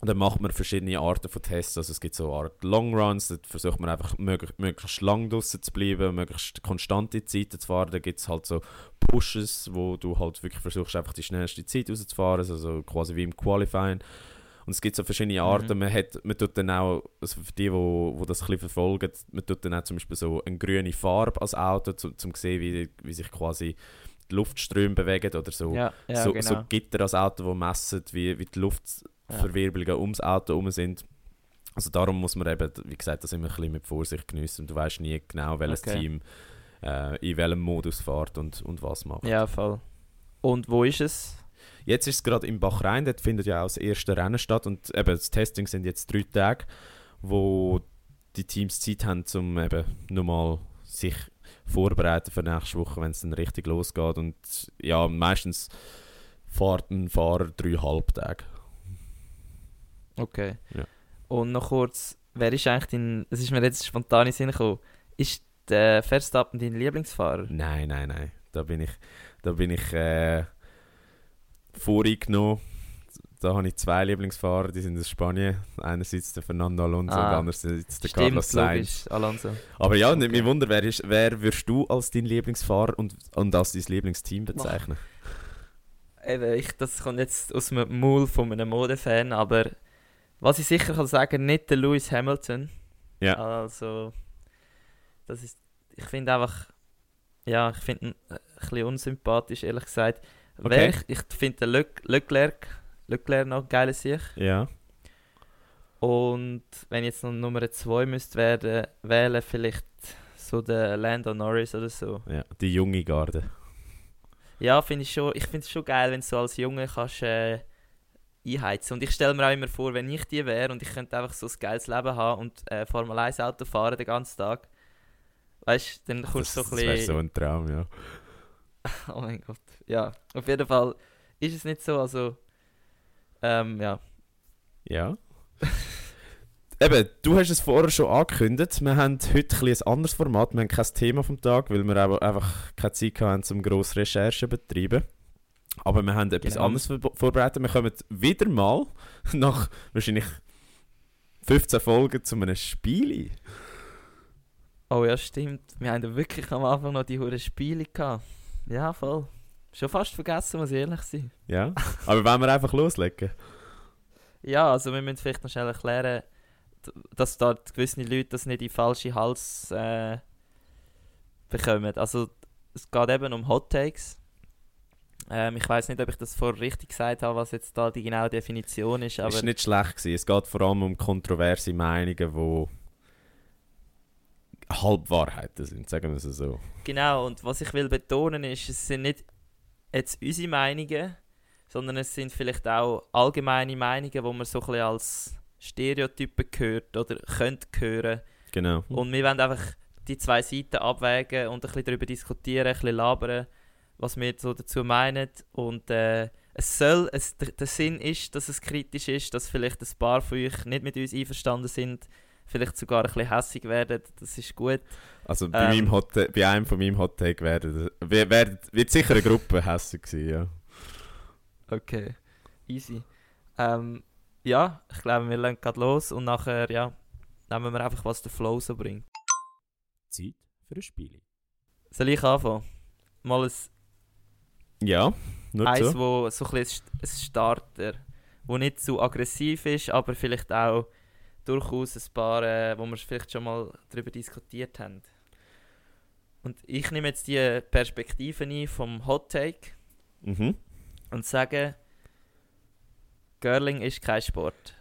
Und dann macht man verschiedene Arten von Tests. Also es gibt so eine Art Long Runs, da versucht man einfach möglichst, möglichst lang draußen zu bleiben, möglichst konstante Zeiten zu fahren. Da gibt es halt so Pushes, wo du halt wirklich versuchst, einfach die schnellste Zeit rauszufahren, also quasi wie im Qualifying. Und es gibt so verschiedene mhm. Arten. Mhm. Man, hat, man tut dann auch, also für die, die wo, wo das ein bisschen verfolgen, man tut dann auch zum Beispiel so eine grüne Farbe als Auto, um zu sehen, wie, wie sich quasi die Luftströme bewegen oder so, ja, ja, so, genau. so Gitter als Auto, die messen, wie, wie die Luftverwirbelungen ja. ums Auto herum sind. Also darum muss man eben, wie gesagt, das immer ein bisschen mit Vorsicht geniessen und du weißt nie genau, welches okay. Team äh, in welchem Modus fährt und, und was macht. Ja, voll. Und wo ist es? Jetzt ist es gerade in Bahrain, dort findet ja auch das erste Rennen statt und eben das Testing sind jetzt drei Tage, wo die Teams Zeit haben, um eben nochmal sich vorbereiten für nächste Woche, wenn es dann richtig losgeht. Und ja, meistens fährt ein Fahrer dreieinhalb Tage. Okay. Ja. Und noch kurz, wer ist eigentlich dein, es ist mir jetzt spontan in Sinn gekommen, ist der Verstappen dein Lieblingsfahrer? Nein, nein, nein. Da bin ich, da bin ich äh, vorgenommen da habe ich zwei Lieblingsfahrer, die sind aus Spanien. Einerseits der Fernando Alonso ah, und andererseits der stimmt, Carlos Sainz. Alonso. Aber ja, okay. nicht mich wunder, wer, ist, wer würdest du als dein Lieblingsfahrer und, und als dein Lieblingsteam bezeichnen? Eben, ich, das kommt jetzt aus dem Maul von einem Modefan, aber was ich sicher kann sagen, nicht der Lewis Hamilton. Ja. Also, das ist, ich finde einfach, ja, ich finde ihn ein bisschen unsympathisch, ehrlich gesagt. Okay. ich, ich finde den Le Leclerc Leclerc noch geile sich. Ja. Und wenn ich jetzt noch Nummer 2 müsste werden, wählen, vielleicht so der Lando Norris oder so. Ja, die junge Garde. Ja, finde ich schon. Ich finde es schon geil, wenn du so als Junge kannst äh, einheizen. Und ich stelle mir auch immer vor, wenn ich die wäre und ich könnte einfach so ein geiles Leben haben und äh, Formel 1 Auto fahren den ganzen Tag. Weißt du, dann kommst du so ein bisschen. Das wäre so ein Traum, ja. oh mein Gott. Ja, auf jeden Fall ist es nicht so, also ähm, ja. Ja. Eben, du hast es vorher schon angekündigt. Wir haben heute ein, ein anderes Format. Wir haben kein Thema vom Tag, weil wir einfach keine Zeit hatten, um grosse Recherchen zu betreiben. Aber wir haben etwas genau. anderes vorbereitet. Wir kommen wieder mal nach wahrscheinlich 15 Folgen zu einem Spiel. Oh ja, stimmt. Wir haben wirklich am Anfang noch die hohen Spiele gehabt. Ja, voll. Schon fast vergessen, muss ich ehrlich sein. Ja, aber wollen wir einfach loslegen? Ja, also wir müssen vielleicht noch schnell erklären, dass da gewisse Leute das nicht in falsche Hals äh, bekommen. Also es geht eben um Hot Takes. Ähm, ich weiß nicht, ob ich das vorher richtig gesagt habe, was jetzt da die genaue Definition ist. Aber ist nicht schlecht gewesen. Es geht vor allem um kontroverse Meinungen, die Halbwahrheiten sind, sagen wir es so. Genau, und was ich will betonen ist, es sind nicht jetzt unsere Meinungen, sondern es sind vielleicht auch allgemeine Meinungen, wo man so ein bisschen als Stereotypen gehört oder könnte hören. Genau. Und wir wollen einfach die zwei Seiten abwägen und ein bisschen darüber diskutieren, ein bisschen labern, was wir so dazu meinen. Und äh, es soll, es, der Sinn ist, dass es kritisch ist, dass vielleicht ein paar von euch nicht mit uns einverstanden sind, vielleicht sogar ein bisschen hässig werden, das ist gut. Also bei, ähm, meinem Hot bei einem von meinem Hot Take werden, wird, wird sicher eine Gruppe hässig sein, ja. Okay, easy. Ähm, ja, ich glaube, wir lernen gerade los und nachher, ja, nehmen wir einfach, was der Flow so bringt. Zeit für ein Spiel. Soll ich anfangen? Mal ein... Ja, nur eins, so. wo so ein bisschen ein Starter, wo nicht zu aggressiv ist, aber vielleicht auch durchaus ein paar, äh, wo wir vielleicht schon mal darüber diskutiert haben. Und ich nehme jetzt die Perspektive ein vom Hot Take mhm. und sage, Girling ist kein Sport.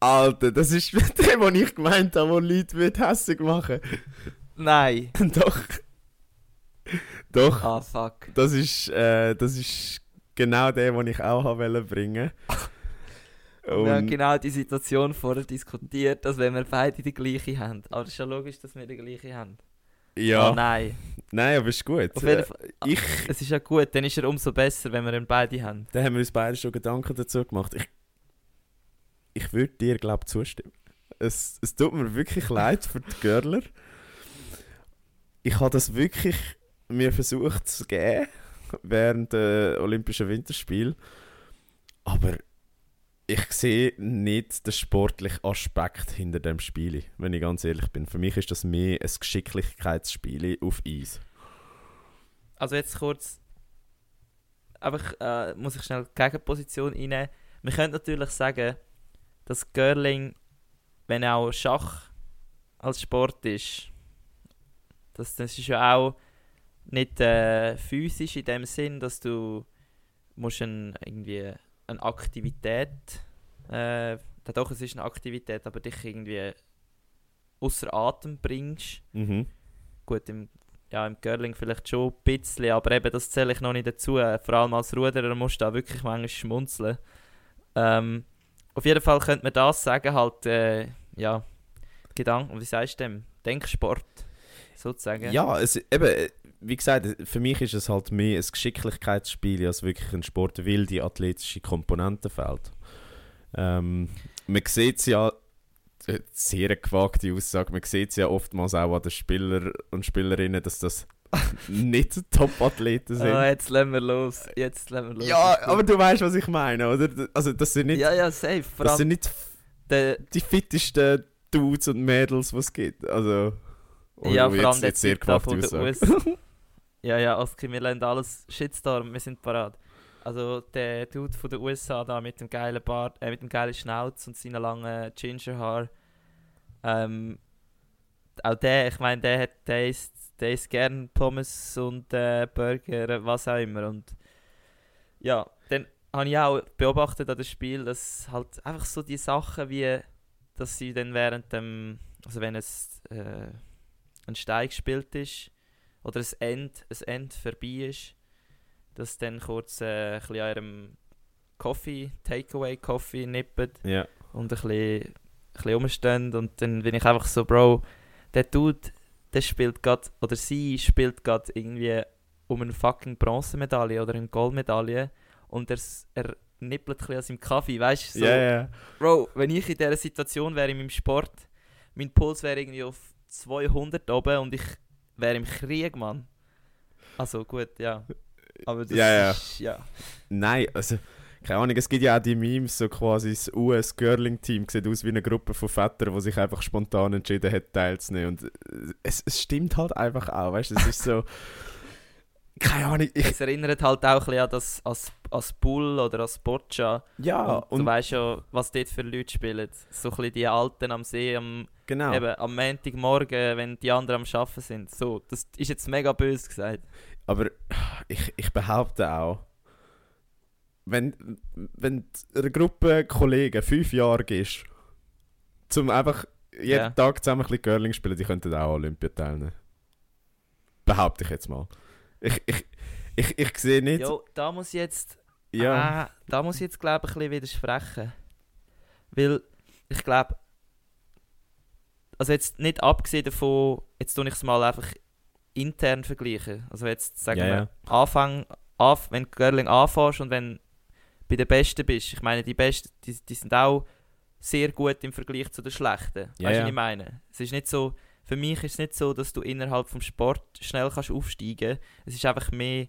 Alter, das ist der, was ich gemeint habe, wo Leute mit hässig machen. Nein. Doch. Doch. Ah, fuck. Das ist, äh, das ist genau der, den ich auch bringen wollte. Und wir haben genau die Situation vorher diskutiert, dass wenn wir beide die gleiche haben. Aber es ist ja logisch, dass wir die gleiche haben. Ja. Oh, nein. Nein, aber ist gut. Jeden Fall, ich, es ist ja gut, dann ist er umso besser, wenn wir ihn beide haben. Dann haben wir uns beide schon Gedanken dazu gemacht. Ich, ich würde dir, glaube ich, zustimmen. Es, es tut mir wirklich leid für die Görler. Ich habe das wirklich mir versucht zu geben während der Olympischen Winterspiele. Aber ich sehe nicht den sportlichen Aspekt hinter dem Spiel, wenn ich ganz ehrlich bin. Für mich ist das mehr ein Geschicklichkeitsspiel auf Eis. Also jetzt kurz, einfach äh, muss ich schnell die Gegenposition einnehmen. Wir können natürlich sagen, dass Girling, wenn auch Schach als Sport ist, das, das ist ja auch nicht äh, physisch in dem Sinn, dass du musst ein, irgendwie eine Aktivität, äh, doch es ist eine Aktivität, aber dich irgendwie außer Atem bringst. Mhm. Gut, im, ja, im Curling vielleicht schon ein bisschen, aber eben das zähle ich noch nicht dazu. Vor allem als Ruderer musst du da wirklich manchmal schmunzeln. Ähm, auf jeden Fall könnte man das sagen, halt, äh, ja, Gedanken, wie sagst du dem? Denksport, sozusagen. Ja, es, eben, wie gesagt, für mich ist es halt mehr ein Geschicklichkeitsspiel als wirklich ein Sport, weil die athletische Komponente fehlt. Ähm, man sieht es ja, äh, sehr gewagte Aussage, man sieht es ja oftmals auch an den Spielern und Spielerinnen, dass das nicht Top-Athleten sind. Ah, jetzt lassen wir los. Jetzt lassen wir los. Ja, aber du weißt, was ich meine, oder? Also, das sind nicht. Ja, ja, safe. Vor das sind nicht die fittesten Dudes und Mädels, die es gibt. Also. Oh, ja, vor allem jetzt sehr gewagte Aussage. Ja, ja, Oski, wir lernen alles Shitstorm, wir sind parat. Also der Dude von den USA da mit dem geilen Bart, äh, mit dem geilen Schnauz und seinen langen Gingerhaar. Ähm, auch der, ich meine, der hat, der isst, der isst gern Pommes und äh, Burger, was auch immer. Und ja, dann habe ich auch beobachtet an dem Spiel, dass halt einfach so die Sachen wie, dass sie dann während dem, also wenn es äh, ein Stein gespielt ist, oder ein End, ein End vorbei ist, dass dann kurz äh, ein bisschen an ihrem Coffee, Takeaway Coffee nippen ja. und ein bisschen, ein bisschen und dann bin ich einfach so, Bro, der Dude, der spielt gerade, oder sie spielt gerade irgendwie um eine fucking Bronzemedaille oder eine Goldmedaille und er, er nippelt ein bisschen an seinem Kaffee, weißt du? So, yeah, yeah. Bro, wenn ich in dieser Situation wäre in meinem Sport, mein Puls wäre irgendwie auf 200 oben und ich wäre im Krieg, Mann. Also gut, ja. Aber das ja, ist, ja. Nein, also, keine Ahnung, es gibt ja auch die Memes, so quasi das US-Girling-Team sieht aus wie eine Gruppe von Vätern, die sich einfach spontan entschieden hat, teilzunehmen. Und es, es stimmt halt einfach auch, weißt du, es ist so... keine Ahnung. Ich es erinnert halt auch ein bisschen an das als, als Bull oder als Boccia. Ja. Und, und du weißt ja, was dort für Leute spielen. So ein bisschen die Alten am See, am, genau. eben, am Montagmorgen, wenn die anderen am Arbeiten sind. So, das ist jetzt mega böse gesagt. Aber ich, ich behaupte auch, wenn, wenn eine Gruppe Kollegen fünf Jahre gehst, zum einfach jeden yeah. Tag zusammen ein bisschen Girling spielen, die könnten auch Olympia teilnehmen. Behaupte ich jetzt mal. Ich, ich, ich, ich sehe nicht. Jo, da muss ich jetzt. Ja. Äh, da muss ich jetzt, glaube ich, ein bisschen widersprechen. Weil ich glaube. Also jetzt nicht abgesehen davon, jetzt tue ich es mal einfach intern vergleichen. Also jetzt sagen ja, wir, ja. Anfang, anf wenn du Girling anfängst und wenn du bei den Besten bist. Ich meine, die Besten, die, die sind auch sehr gut im Vergleich zu den Schlechten. Ja, weißt du, was ich meine? Es ist nicht so, für mich ist es nicht so, dass du innerhalb vom Sport schnell kannst aufsteigen kannst. Es ist einfach mehr,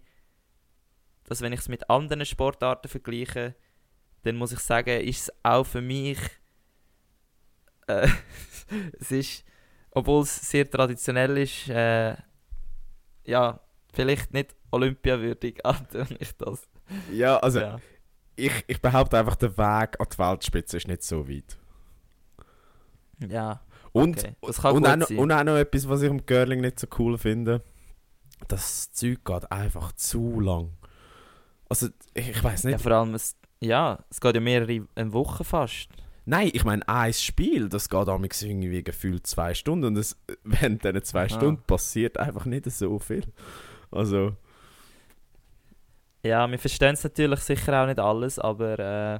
dass wenn ich es mit anderen Sportarten vergleiche, dann muss ich sagen, ist es auch für mich, äh, es ist, obwohl es sehr traditionell ist, äh, ja, vielleicht nicht olympiawürdig, aber ich das. Ja, also Ja. Ich, ich behaupte einfach, der Weg an die Weltspitze ist nicht so weit. Ja, Und, okay. das kann und, auch noch, und auch noch etwas, was ich am Girling nicht so cool finde. Das Zeug geht einfach zu lang. Also, ich, ich weiß ja, nicht. vor allem, es, ja, es geht ja mehrere eine Woche fast. Nein, ich meine, ein Spiel, das geht amigs irgendwie gefühlt zwei Stunden und es, während diesen zwei Ah. Stunden passiert einfach nicht so viel. Also, Ja, wir verstehen es natürlich sicher auch nicht alles, aber äh,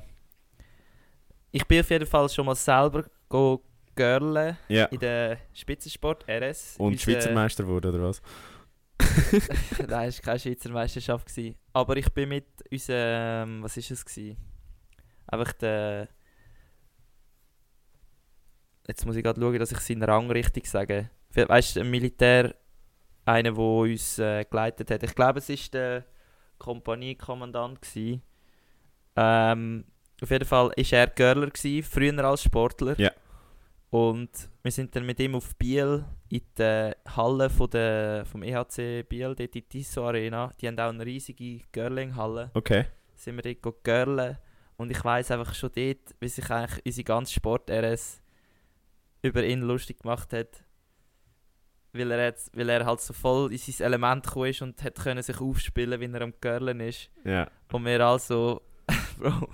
ich bin auf jeden Fall schon mal selber go girlen ja. in der Spitzensport RS. Und Unser- Schweizer Meister wurde, oder was? Nein, es war keine Schweizer Meisterschaft. Gewesen. Aber ich bin mit unserem, was ist es gewesen? Einfach der... Jetzt muss ich gerade schauen, dass ich seinen Rang richtig sage. Weißt du, ein Militär, einer, der uns äh, geleitet hat. Ich glaube, es war der Kompaniekommandant. Gewesen. Ähm, auf jeden Fall war er gewesen, früher als Sportler. Ja. Und wir sind dann mit ihm auf Biel in der Halle von der, vom EHC Biel, dort in die Tissot Arena. Die haben auch eine riesige Girling-Halle. Okay. Sind wir dort girlen. Und ich weiss einfach schon dort, wie sich eigentlich unsere ganze Sport-RS über ihn lustig gemacht hat. Weil er, jetzt, weil er halt so voll in sein Element gekommen ist und hat können sich aufspielen, wie er am Girlen ist. Ja. Und wir also, Bro,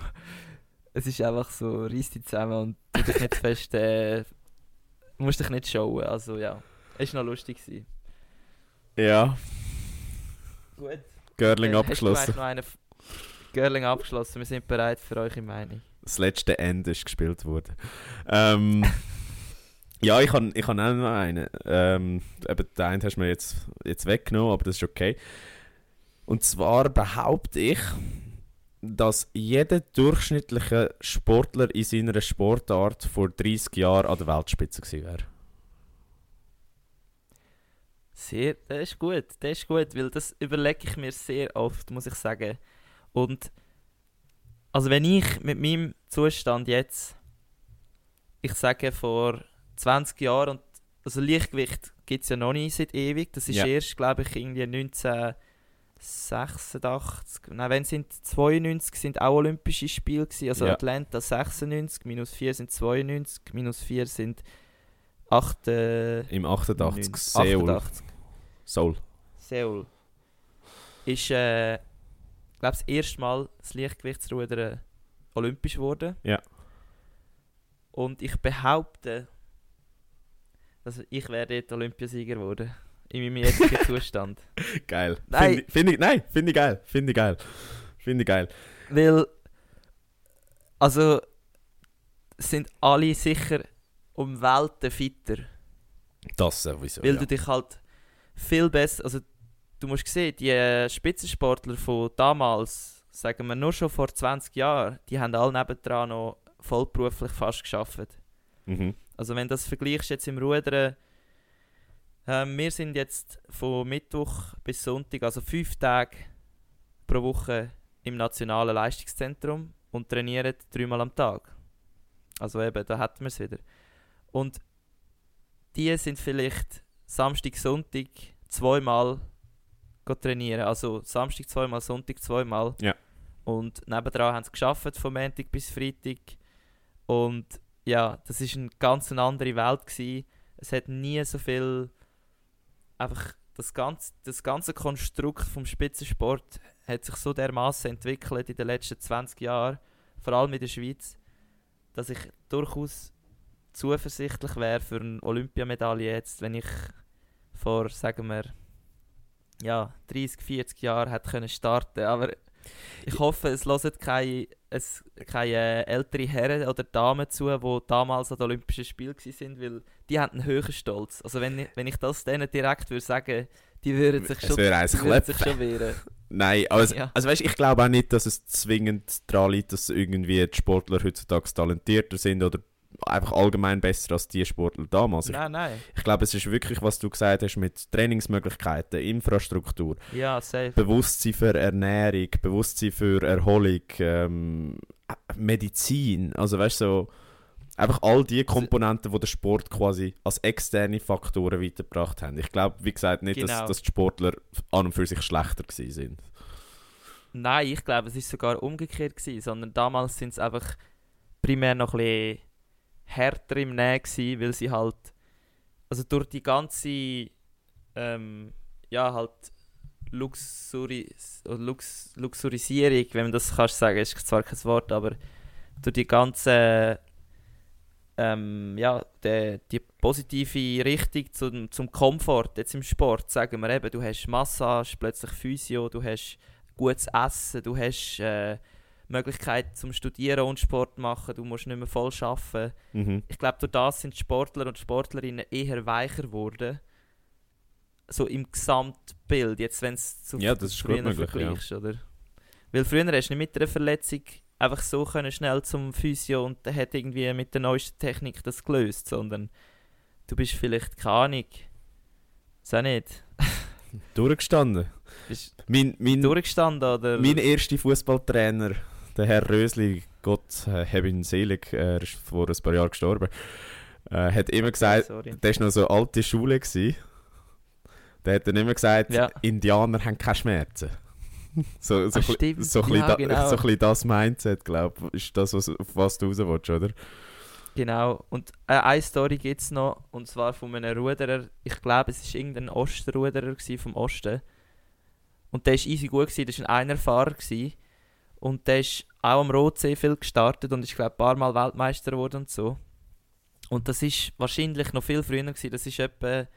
es ist einfach so, reiss dich zusammen und tu dich nicht fest, äh, musst dich nicht showen. Also ja, es war noch lustig. Gewesen. Ja. Gut. Girling Äh, abgeschlossen. Du Girling abgeschlossen? Wir sind bereit für eure Meinung. Das letzte Ende ist gespielt worden. Ähm, ja, ich habe ich auch noch einen. Ähm, eben, den einen hast du mir jetzt, jetzt weggenommen, aber das ist okay. Und zwar behaupte ich, dass jeder durchschnittliche Sportler in seiner Sportart vor 30 Jahren an der Weltspitze gewesen wäre. Sehr, das ist gut, das ist gut, weil das überlege ich mir sehr oft, muss ich sagen. Und also wenn ich mit meinem Zustand jetzt, ich sage vor 20 Jahren, und also Leichtgewicht gibt es ja noch nicht seit ewig, das ist Ja. erst, glaube ich, irgendwie 1986, nein, wenn sind 92 sind auch Olympische Spiele gewesen, also Ja. Atlanta 96, minus 4 sind 92, minus 4 sind 8, äh, Im 88 neun- Seoul. 88. Seoul. Seoul ist, äh, glaube das erste Mal das Leichtgewichtsrudern olympisch geworden. Ja. Und ich behaupte, dass ich wäre dort Olympiasieger geworden. In meinem jetzigen Zustand. Geil. Nein. Finde ich, find ich, nein, finde ich geil. Finde ich geil. Finde ich geil. Weil, also, sind alle sicher um Welten fitter. Das sowieso. Weil ja. du dich halt viel besser, also du musst sehen, die Spitzensportler von damals, sagen wir nur schon vor 20 Jahren, die haben alle nebendran noch vollberuflich fast geschafft. Mhm. Also wenn du das vergleichst jetzt im Rudern, ähm, wir sind jetzt von Mittwoch bis Sonntag, also fünf Tage pro Woche im Nationalen Leistungszentrum und trainieren dreimal am Tag. Also eben, da hätten wir es wieder. Und die sind vielleicht Samstag, Sonntag zweimal trainieren. Also Samstag zweimal, Sonntag zweimal. Ja. Und nebendran haben sie geschafft von Montag bis Freitag. Und ja, das ist eine ganz andere Welt gewesen. Es hat nie so viel einfach das ganze, das ganze Konstrukt vom Spitzensport hat sich so dermaßen entwickelt in den letzten 20 Jahren, vor allem in der Schweiz, dass ich durchaus zuversichtlich wäre für eine Olympiamedaille jetzt, wenn ich vor, sagen wir, ja, 30, 40 Jahren hätte können starten. Aber ich hoffe, es hören keine, es, keine ältere Herren oder Damen zu, die damals an den Olympischen Spielen waren, weil die haben einen höheren Stolz. Also wenn ich, wenn ich das denen direkt würde sagen, die würden sich schon, die würden sich schon wehren. Nein, es, Ja. also weißt, ich glaube auch nicht, dass es zwingend daran liegt, dass irgendwie die Sportler heutzutage talentierter sind oder einfach allgemein besser als die Sportler damals. Ich, Nein, nein. ich glaube, es ist wirklich, was du gesagt hast, mit Trainingsmöglichkeiten, Infrastruktur, Ja, safe. Bewusstsein für Ernährung, Bewusstsein für Erholung, ähm, Medizin, also weißt du, so, einfach all die Komponenten, die der Sport quasi als externe Faktoren weitergebracht haben. Ich glaube, wie gesagt, nicht, dass, Genau. dass die Sportler an und für sich schlechter gewesen sind. Nein, ich glaube, es ist sogar umgekehrt gewesen, sondern damals sind es einfach primär noch ein bisschen härter im Nähen gewesen, weil sie halt, also durch die ganze, ähm, ja halt Luxuri oder Lux Luxurisierung, wenn man das kannst sagen, ist zwar kein Wort, aber durch die ganze, ähm, ja, die, die positive Richtung zum, zum Komfort jetzt im Sport, sagen wir eben, du hast Massage, plötzlich Physio, du hast gutes Essen, du hast äh, Möglichkeit zum Studieren und Sport machen, du musst nicht mehr voll arbeiten. Mhm. Ich glaube, durch das sind Sportler und Sportlerinnen eher weicher geworden. So im Gesamtbild, jetzt wenn es zu Ja, das ist früher möglich, ja. vergleichst, oder? Weil früher hast du nicht mit einer Verletzung einfach so können schnell zum Physio und der hat irgendwie mit der neuesten Technik das gelöst, sondern du bist vielleicht keine Ahnung, ist auch nicht, Durchgestanden. bist Mein, mein, durchgestanden oder mein erster Fußballtrainer, der Herr Rösli, Gott äh, habe ihn selig, er ist vor ein paar Jahren gestorben, äh, hat immer gesagt, Sorry. das war noch so eine alte Schule. Gewesen. Der hat dann immer gesagt, Ja. Indianer haben keine Schmerzen. so, so, Ah, ein bisschen- stimmt. so, ein Ja, da, genau. so ein bisschen das Mindset, glaube ich, ist das, was, auf was du raus willst, oder? Genau. Und äh, eine Story gibt es noch, und zwar von einem Ruderer. Ich glaube, es war irgendein Ostruderer vom Osten. Und der war easy gut, gewesen, das war ein Einerfahrer. Gewesen. Und der ist auch am Rotsee viel gestartet und ist, glaube ein paar Mal Weltmeister geworden und so. Und das ist wahrscheinlich noch viel früher gewesen. Das ist etwa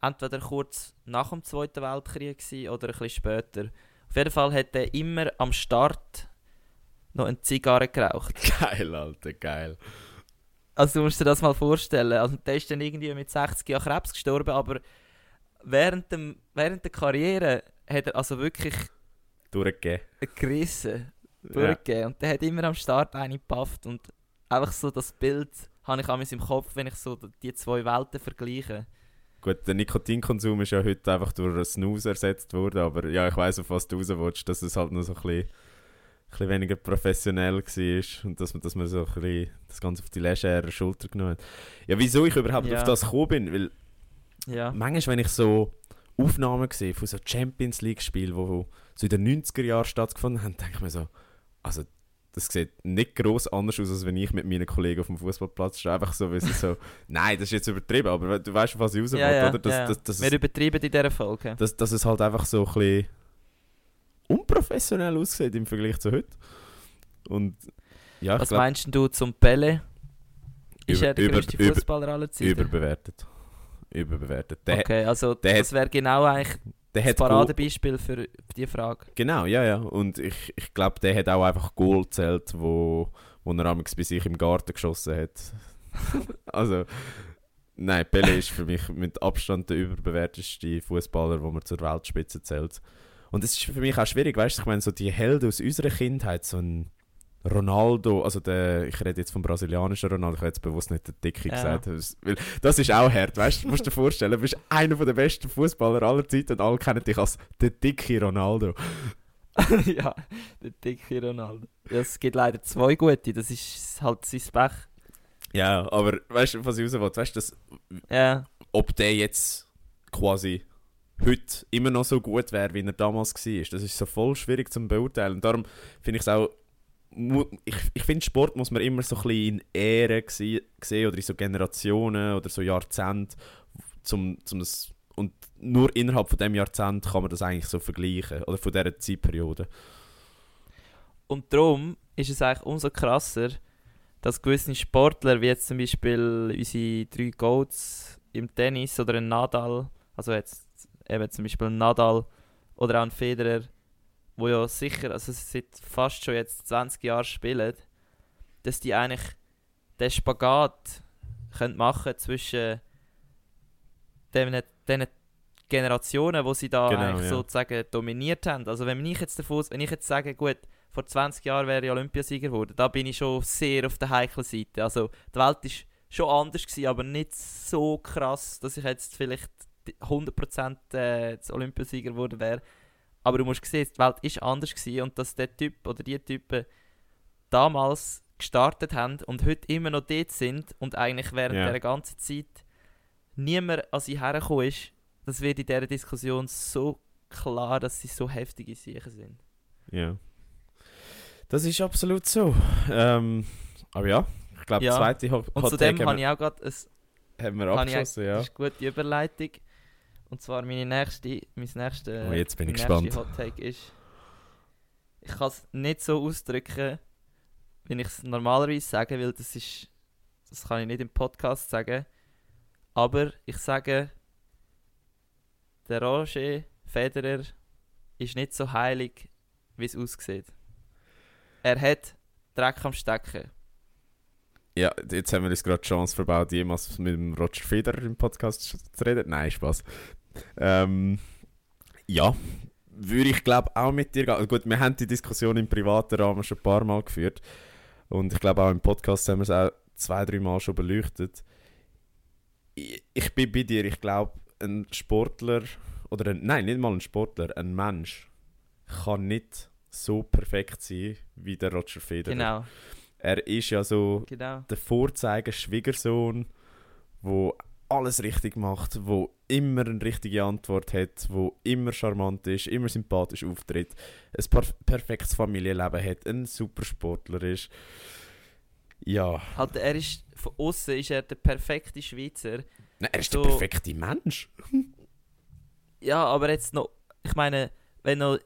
entweder kurz nach dem Zweiten Weltkrieg gewesen oder ein bisschen später. Auf jeden Fall hat er immer am Start noch eine Zigarre geraucht. Geil, Alter, geil. Also du musst dir das mal vorstellen. Also der ist dann irgendwie mit 60 Jahren Krebs gestorben, aber während, dem, während der Karriere hat er also wirklich Durchgegeben. gerissen, Ja. durchgegeben. Und der hat immer am Start eine gepafft und einfach so das Bild habe ich einmal im Kopf, wenn ich so die zwei Welten vergleiche. Gut, der Nikotinkonsum ist ja heute einfach durch einen Snooze ersetzt worden, aber ja, ich weiß auf was du raus willst, dass es halt noch so ein bisschen, ein bisschen weniger professionell war und dass man, dass man so ein bisschen das Ganze auf die legere Schulter genommen hat. Ja, wieso ich überhaupt Ja. auf das gekommen bin, weil Ja, manchmal, wenn ich so Aufnahmen sehe von so Champions League-Spielen, die so in den 90er Jahren stattgefunden haben, denke ich mir so, also das sieht nicht gross anders aus, als wenn ich mit meinen Kollegen auf dem Fußballplatz stehe. Einfach so, wie sie so, nein, das ist jetzt übertrieben, aber du weißt, was ich raus will, ja, ja, oder? Dass, ja. dass, dass, Wir es, übertreiben in dieser Folge. dass, dass es halt einfach so ein bisschen unprofessionell aussieht im Vergleich zu heute. Und ja, Was glaube, meinst du zum Pele? Ist Über- er der größte Fußballer aller Zeiten? überbewertet. Überbewertet. Der, okay, also der das wäre genau eigentlich der das hat Paradebeispiel für diese Frage. Genau, ja, ja. Und ich, ich glaube, der hat auch einfach Goal gezählt, wo, wo er amigs bei sich im Garten geschossen hat. also, nein, Pele ist für mich mit Abstand der überbewerteste Fußballer, wo man zur Weltspitze zählt. Und es ist für mich auch schwierig, weißt du, ich meine, so die Helden aus unserer Kindheit, so ein Ronaldo, also der, ich rede jetzt vom brasilianischen Ronaldo, ich habe jetzt bewusst nicht den Dicke Ja. gesagt, das- weil das ist auch hart, weißt du, musst dir vorstellen, du bist einer der besten Fußballer aller Zeiten und alle kennen dich als der dicke Ronaldo. ja, der dicke Ronaldo. Ja, es gibt leider zwei gute, das ist halt sein Pech. Ja, aber weißt du, was ich raus will? Weißt du, Ja, ob der jetzt quasi heute immer noch so gut wäre, wie er damals war, das ist so voll schwierig zu beurteilen. Und darum finde ich es auch. Ich, ich finde, Sport muss man immer so ein bisschen in Ehre gse- sehen oder in so Generationen oder so Jahrzehnte. Zum, zum das, und nur innerhalb von dem Jahrzehnt kann man das eigentlich so vergleichen. Oder von dieser Zeitperiode. und darum ist es eigentlich umso krasser, dass gewisse Sportler, wie jetzt zum Beispiel unsere drei Goats im Tennis oder ein Nadal, also jetzt eben zum Beispiel ein Nadal oder auch ein Federer, wo ja sicher, also seit fast schon jetzt 20 Jahren spielen, dass die eigentlich den Spagat können machen zwischen den, den Generationen, wo sie da Genau, eigentlich ja. sozusagen dominiert haben. Also wenn ich jetzt davon, wenn ich jetzt sage, gut, vor 20 Jahren wäre ich Olympiasieger geworden, da bin ich schon sehr auf der heiklen Seite. Also die Welt ist schon anders gewesen, aber nicht so krass, dass ich jetzt vielleicht 100% äh, Olympiasieger geworden wäre. Aber du musst sehen, die Welt ist anders gewesen und dass der Typ oder die Typen damals gestartet haben und heute immer noch dort sind und eigentlich während Ja. der ganzen Zeit niemand an sie hergekommen ist, das wird in dieser Diskussion so klar, dass sie so heftige Sachen sind. Ja. Das ist absolut so. Ähm, aber ja, ich glaube, Ja. die zweite Hot Und zudem habe ich auch gerade ein haben wir abgeschlossen, ja. Das ist eine gute Überleitung. Und zwar meine nächste, mein nächste, Oh, jetzt bin ich gespannt. Hot Take ist, ich kann es nicht so ausdrücken, wie ich es normalerweise sage, weil das ist, das kann ich nicht im Podcast sagen. Aber ich sage, der Roger Federer ist nicht so heilig, wie es aussieht. Er hat Dreck am Stecken. Ja, jetzt haben wir uns gerade die Chance verbaut, jemals mit dem Roger Federer im Podcast zu reden. Nein, Spaß. Ähm, ja, würde ich glaube auch mit dir gehen. Gut, wir haben die Diskussion im privaten Rahmen schon ein paar Mal geführt. Und ich glaube auch im Podcast haben wir es auch zwei, drei Mal schon beleuchtet. Ich, ich bin bei dir, ich glaube, ein Sportler, oder ein, nein, nicht mal ein Sportler, ein Mensch kann nicht so perfekt sein wie der Roger Federer. Genau. Er ist ja so Genau. der Vorzeiger-Schwiegersohn, wo alles richtig macht, wo immer eine richtige Antwort hat, wo immer charmant ist, immer sympathisch auftritt, ein per perfektes Familienleben hat, ein super Sportler ist. Ja. Halt, er ist, von außen ist er der perfekte Schweizer. Nein, er ist So- der perfekte Mensch. Ja, aber jetzt noch, ich meine, wenn du,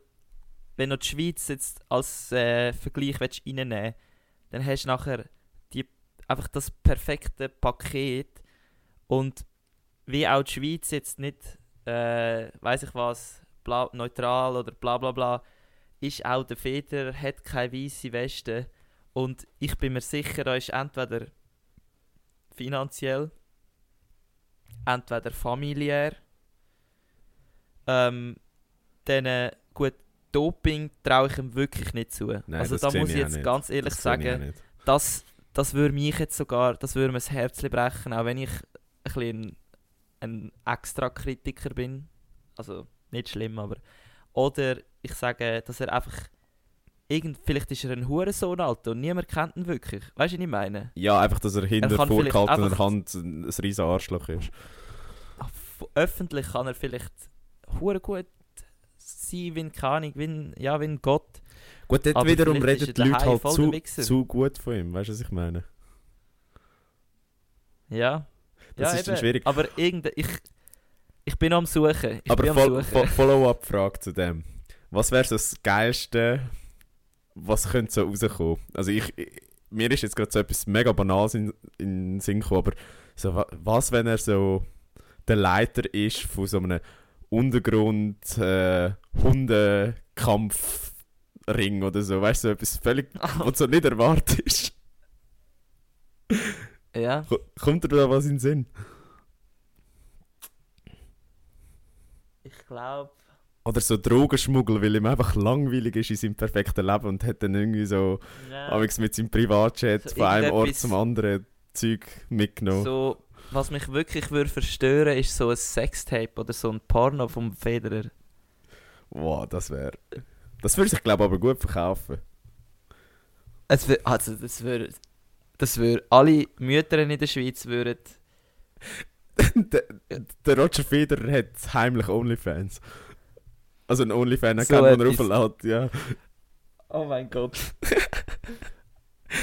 wenn du die Schweiz jetzt als äh, Vergleich willst reinnehmen dann hast du nachher die, einfach das perfekte Paket und wie auch die Schweiz jetzt nicht, äh, weiß ich was, bla, neutral oder bla bla bla, ist auch der Feder, hat keine weiße Weste. Und ich bin mir sicher, er ist entweder finanziell, entweder familiär, ähm, dann äh, gut, Doping traue ich ihm wirklich nicht zu. Nein, also das da muss ich jetzt ganz ehrlich Das sagen, das, das würde mich jetzt sogar, das würde mir das Herz brechen, auch wenn ich ein bisschen ein extra Kritiker bin. Also nicht schlimm, aber. Oder ich sage, dass er einfach. Irgend, vielleicht ist er ein Hurensohn, Alter, und niemand kennt ihn wirklich. Weißt du, was ich meine? Ja, einfach, dass er hinter vielleicht vorgehaltener Hand ein ein riesen Arschloch ist. F- Öffentlich kann er vielleicht hure gut sein, wie ein, keine Ahnung, wie ein, ja, wie ein Gott. Gut, dort Aber wiederum reden die er Leute halt zu, zu gut von ihm, weißt du, was ich meine? Ja. Das ja, ist eben. schwierig. Aber irgendein, ich, ich bin am Suchen. Ich Aber Fol. Fol Follow-up-Frage zu dem. Was wäre so das Geilste, was könnte so rauskommen? Also ich, ich mir ist jetzt gerade so etwas mega Banales in, in den Sinn gekommen, aber so, wa- was, wenn er so der Leiter ist von so einem Untergrund äh, Hundekampfring oder so, weißt du, so etwas völlig, was du so nicht erwartest. Ja. Ko- Kommt dir da was in den Sinn? Ich glaube. Oder so Drogenschmuggel, weil ihm einfach langweilig ist in seinem perfekten Leben und hat dann irgendwie so Ja. mit seinem Privatjet So von einem Ort zum anderen Zeug mitgenommen. So, was mich wirklich würde verstören, ist so ein Sextape oder so ein Porno vom Federer. Wow, das wäre. Das würde sich, glaube ich, aber gut verkaufen. Es wär, also, das würde. Das würde. Alle Mütter in der Schweiz würden. der, der Roger Federer hat heimlich Onlyfans. Also ein So Onlyfan-Account, den er auflädt, ja. Oh mein Gott.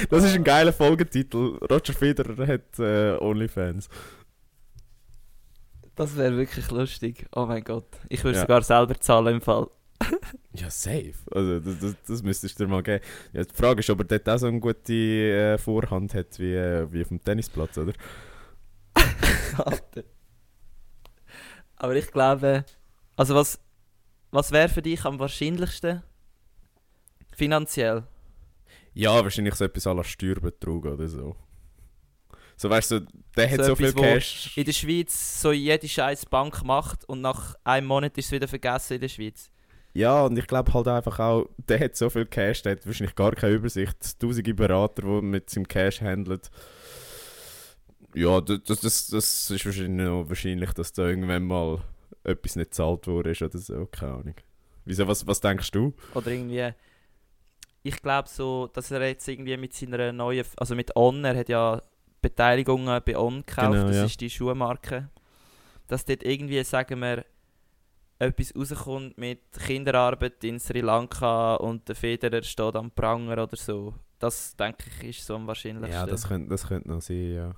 Das ist ein geiler Folgetitel. Roger Federer hat äh, Onlyfans. Das wäre wirklich lustig. Oh mein Gott. Ich würde Ja. sogar selber zahlen im Fall. Ja, safe. Also, das, das, das müsstest du dir mal geben. Ja, die Frage ist, ob er dort auch so eine gute äh, Vorhand hat wie, äh, wie auf dem Tennisplatz, oder? Alter. Aber ich glaube. Also, was, was wäre für dich am wahrscheinlichsten? Finanziell. Ja, wahrscheinlich so etwas à la Steuerbetrug oder so. So weißt du, der hat So so, viel Cash. In der Schweiz so jede scheiß Bank macht und nach einem Monat ist es wieder vergessen in der Schweiz. Ja, und ich glaube halt einfach auch, der hat so viel Cash, der hat wahrscheinlich gar keine Übersicht. Tausende Berater, die mit seinem Cash handeln. Ja, das, das, das, ist wahrscheinlich noch wahrscheinlich, dass da irgendwann mal etwas nicht gezahlt wurde ist oder so, keine Ahnung. Wieso, was, was denkst du? Oder irgendwie. Ich glaube so, dass er jetzt irgendwie mit seiner neuen. Also mit On, er hat ja Beteiligungen bei On gekauft, Genau, das ja. ist die Schuhmarke. Dass dort irgendwie, sagen wir, etwas rauskommt mit Kinderarbeit in Sri Lanka und der Federer steht am Pranger oder so. Das denke ich ist so am wahrscheinlichsten. Ja, das könnte, das könnte noch sein, ja.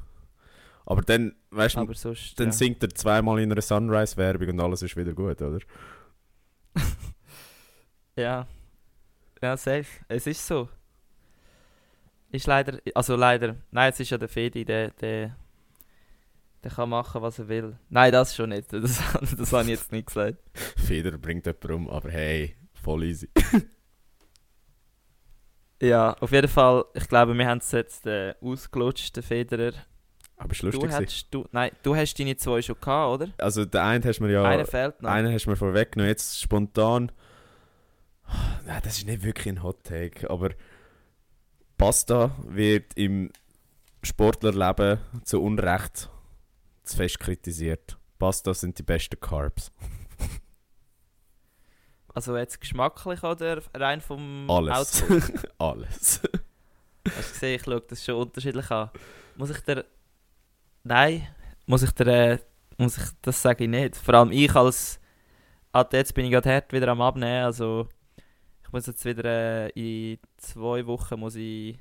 Aber dann, weißt du, sonst. dann ja. singt er zweimal in einer Sunrise-Werbung und alles ist wieder gut, oder? Ja. Ja, safe. Es ist so. Ist leider. Also leider. Nein, es ist ja der Fedi, der. der der kann machen, was er will. Nein, das schon nicht. Das, das habe ich jetzt nicht gesagt. Feder bringt jemanden um, aber hey, voll easy. Ja, auf jeden Fall. Ich glaube, wir haben es jetzt äh, ausgelutscht, der Federer. Aber ist Du lustig. gewesen. hast, du, nein, du hast deine zwei schon gehabt, oder? Also der eine hast du mir ja... Einer fehlt noch. Einen hast du mir vorweggenommen, jetzt spontan. Nein, das ist nicht wirklich ein Hot Take, aber Pasta wird im Sportlerleben zu Unrecht zu fest kritisiert. Pasta sind die besten Carbs. Also jetzt geschmacklich oder rein vom Alles. Alles. Hast du gesehen, ich schaue das schon unterschiedlich an. Muss ich dir... Nein, muss ich dir... Äh, muss ich, das sage ich nicht. Vor allem ich als Athlet bin ich gerade hart wieder am Abnehmen, also... Ich muss jetzt wieder äh, in zwei Wochen muss ich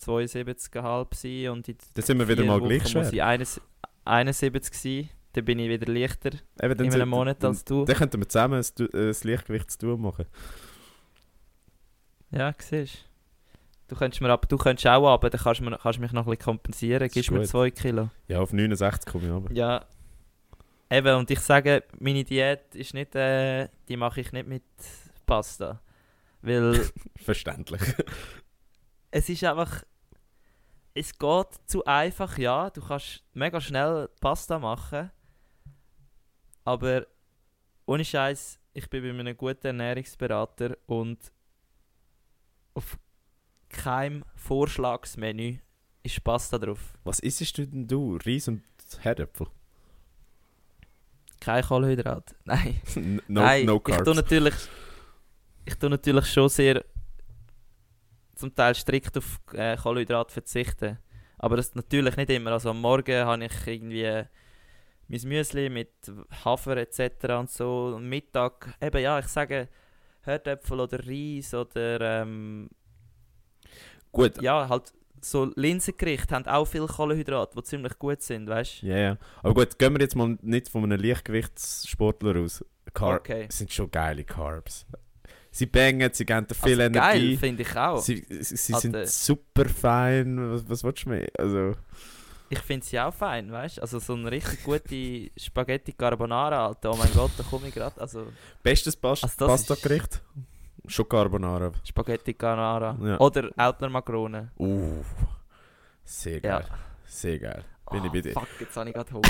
72,5 sein und in Dann sind wir wieder mal Wochen gleich schwer. ich 71 sein. Dann bin ich wieder leichter Eben, in einem Monat dann- als du. Dann könnten wir zusammen ein, Du- äh, ein Leichtgewichtsduo machen. Ja, siehst du. Könntest mir ab, du könntest auch aber dann kannst du kannst mich noch ein bisschen kompensieren. Gibst mir gut. 2 Kilo. Ja, auf 69 komme ich aber. Ja. Eben, und ich sage, meine Diät ist nicht, äh, die mache ich nicht mit Pasta. Weil Verständlich. Es ist einfach, es geht zu einfach, ja. Du kannst mega schnell Pasta machen. Aber ohne Scheiß, ich bin bei einem guten Ernährungsberater und auf keinem Vorschlagsmenü ist Pasta drauf. Was isst du denn du? Reis und Herdöpfel? Kein Kohlenhydrat. Nein. No, Nein, no ich carbs. tue natürlich, ich tue natürlich schon sehr zum Teil strikt auf äh, Kohlenhydrat verzichten. Aber das natürlich nicht immer. Also am Morgen habe ich irgendwie mein Müsli mit Hafer etc. und so. Und Mittag, eben ja, ich sage Herdöpfel oder Reis oder ähm, Gut, ja, halt so Linsengerichte haben auch viel Kohlenhydrat, die ziemlich gut sind, weißt du? Ja, ja. Aber gut, gehen wir jetzt mal nicht von einem Leichtgewichtssportler aus. Car Okay. sind schon geile Carbs. Sie bangen, sie geben dir viel Also geil, Energie. finde ich auch. Sie, sie, sie sind äh, super fein. Was, was willst du mehr? Also, Ich finde sie auch fein, weißt du? Also so eine richtig gute Spaghetti Carbonara, Alter. Oh mein Gott, da komme ich gerade. Also bestes Pas Also Pasta-Gericht? Schon Carbonara. Spaghetti Carbonara. Ja. Oder Eltner Makronen. Uh, sehr Ja. geil. Sehr geil. Bin Oh, ich bei dir. Fuck, jetzt habe ich gerade Hunger.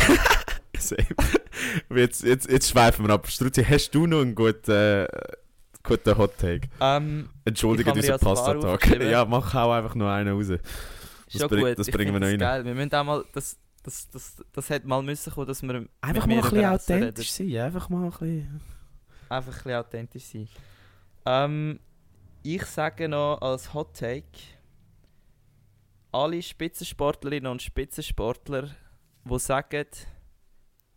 Jetzt, jetzt, jetzt schweifen wir ab. Struzi, hast du noch einen guten, äh, guten Hot Take? ähm, Entschuldige paar Pasta-Tag. Ja, mach hau einfach nur einen raus. schon bring- gut. das ich bringen wir noch das rein. geil. Wir müssen auch mal... Das, das, das, das hätte mal müssen kommen, dass wir Einfach mal ein bisschen authentisch sein. Einfach mal ein bisschen... Einfach ein bisschen authentisch sein. Ähm, ich sage noch als Hot Take, alle Spitzensportlerinnen und Spitzensportler, die sagen,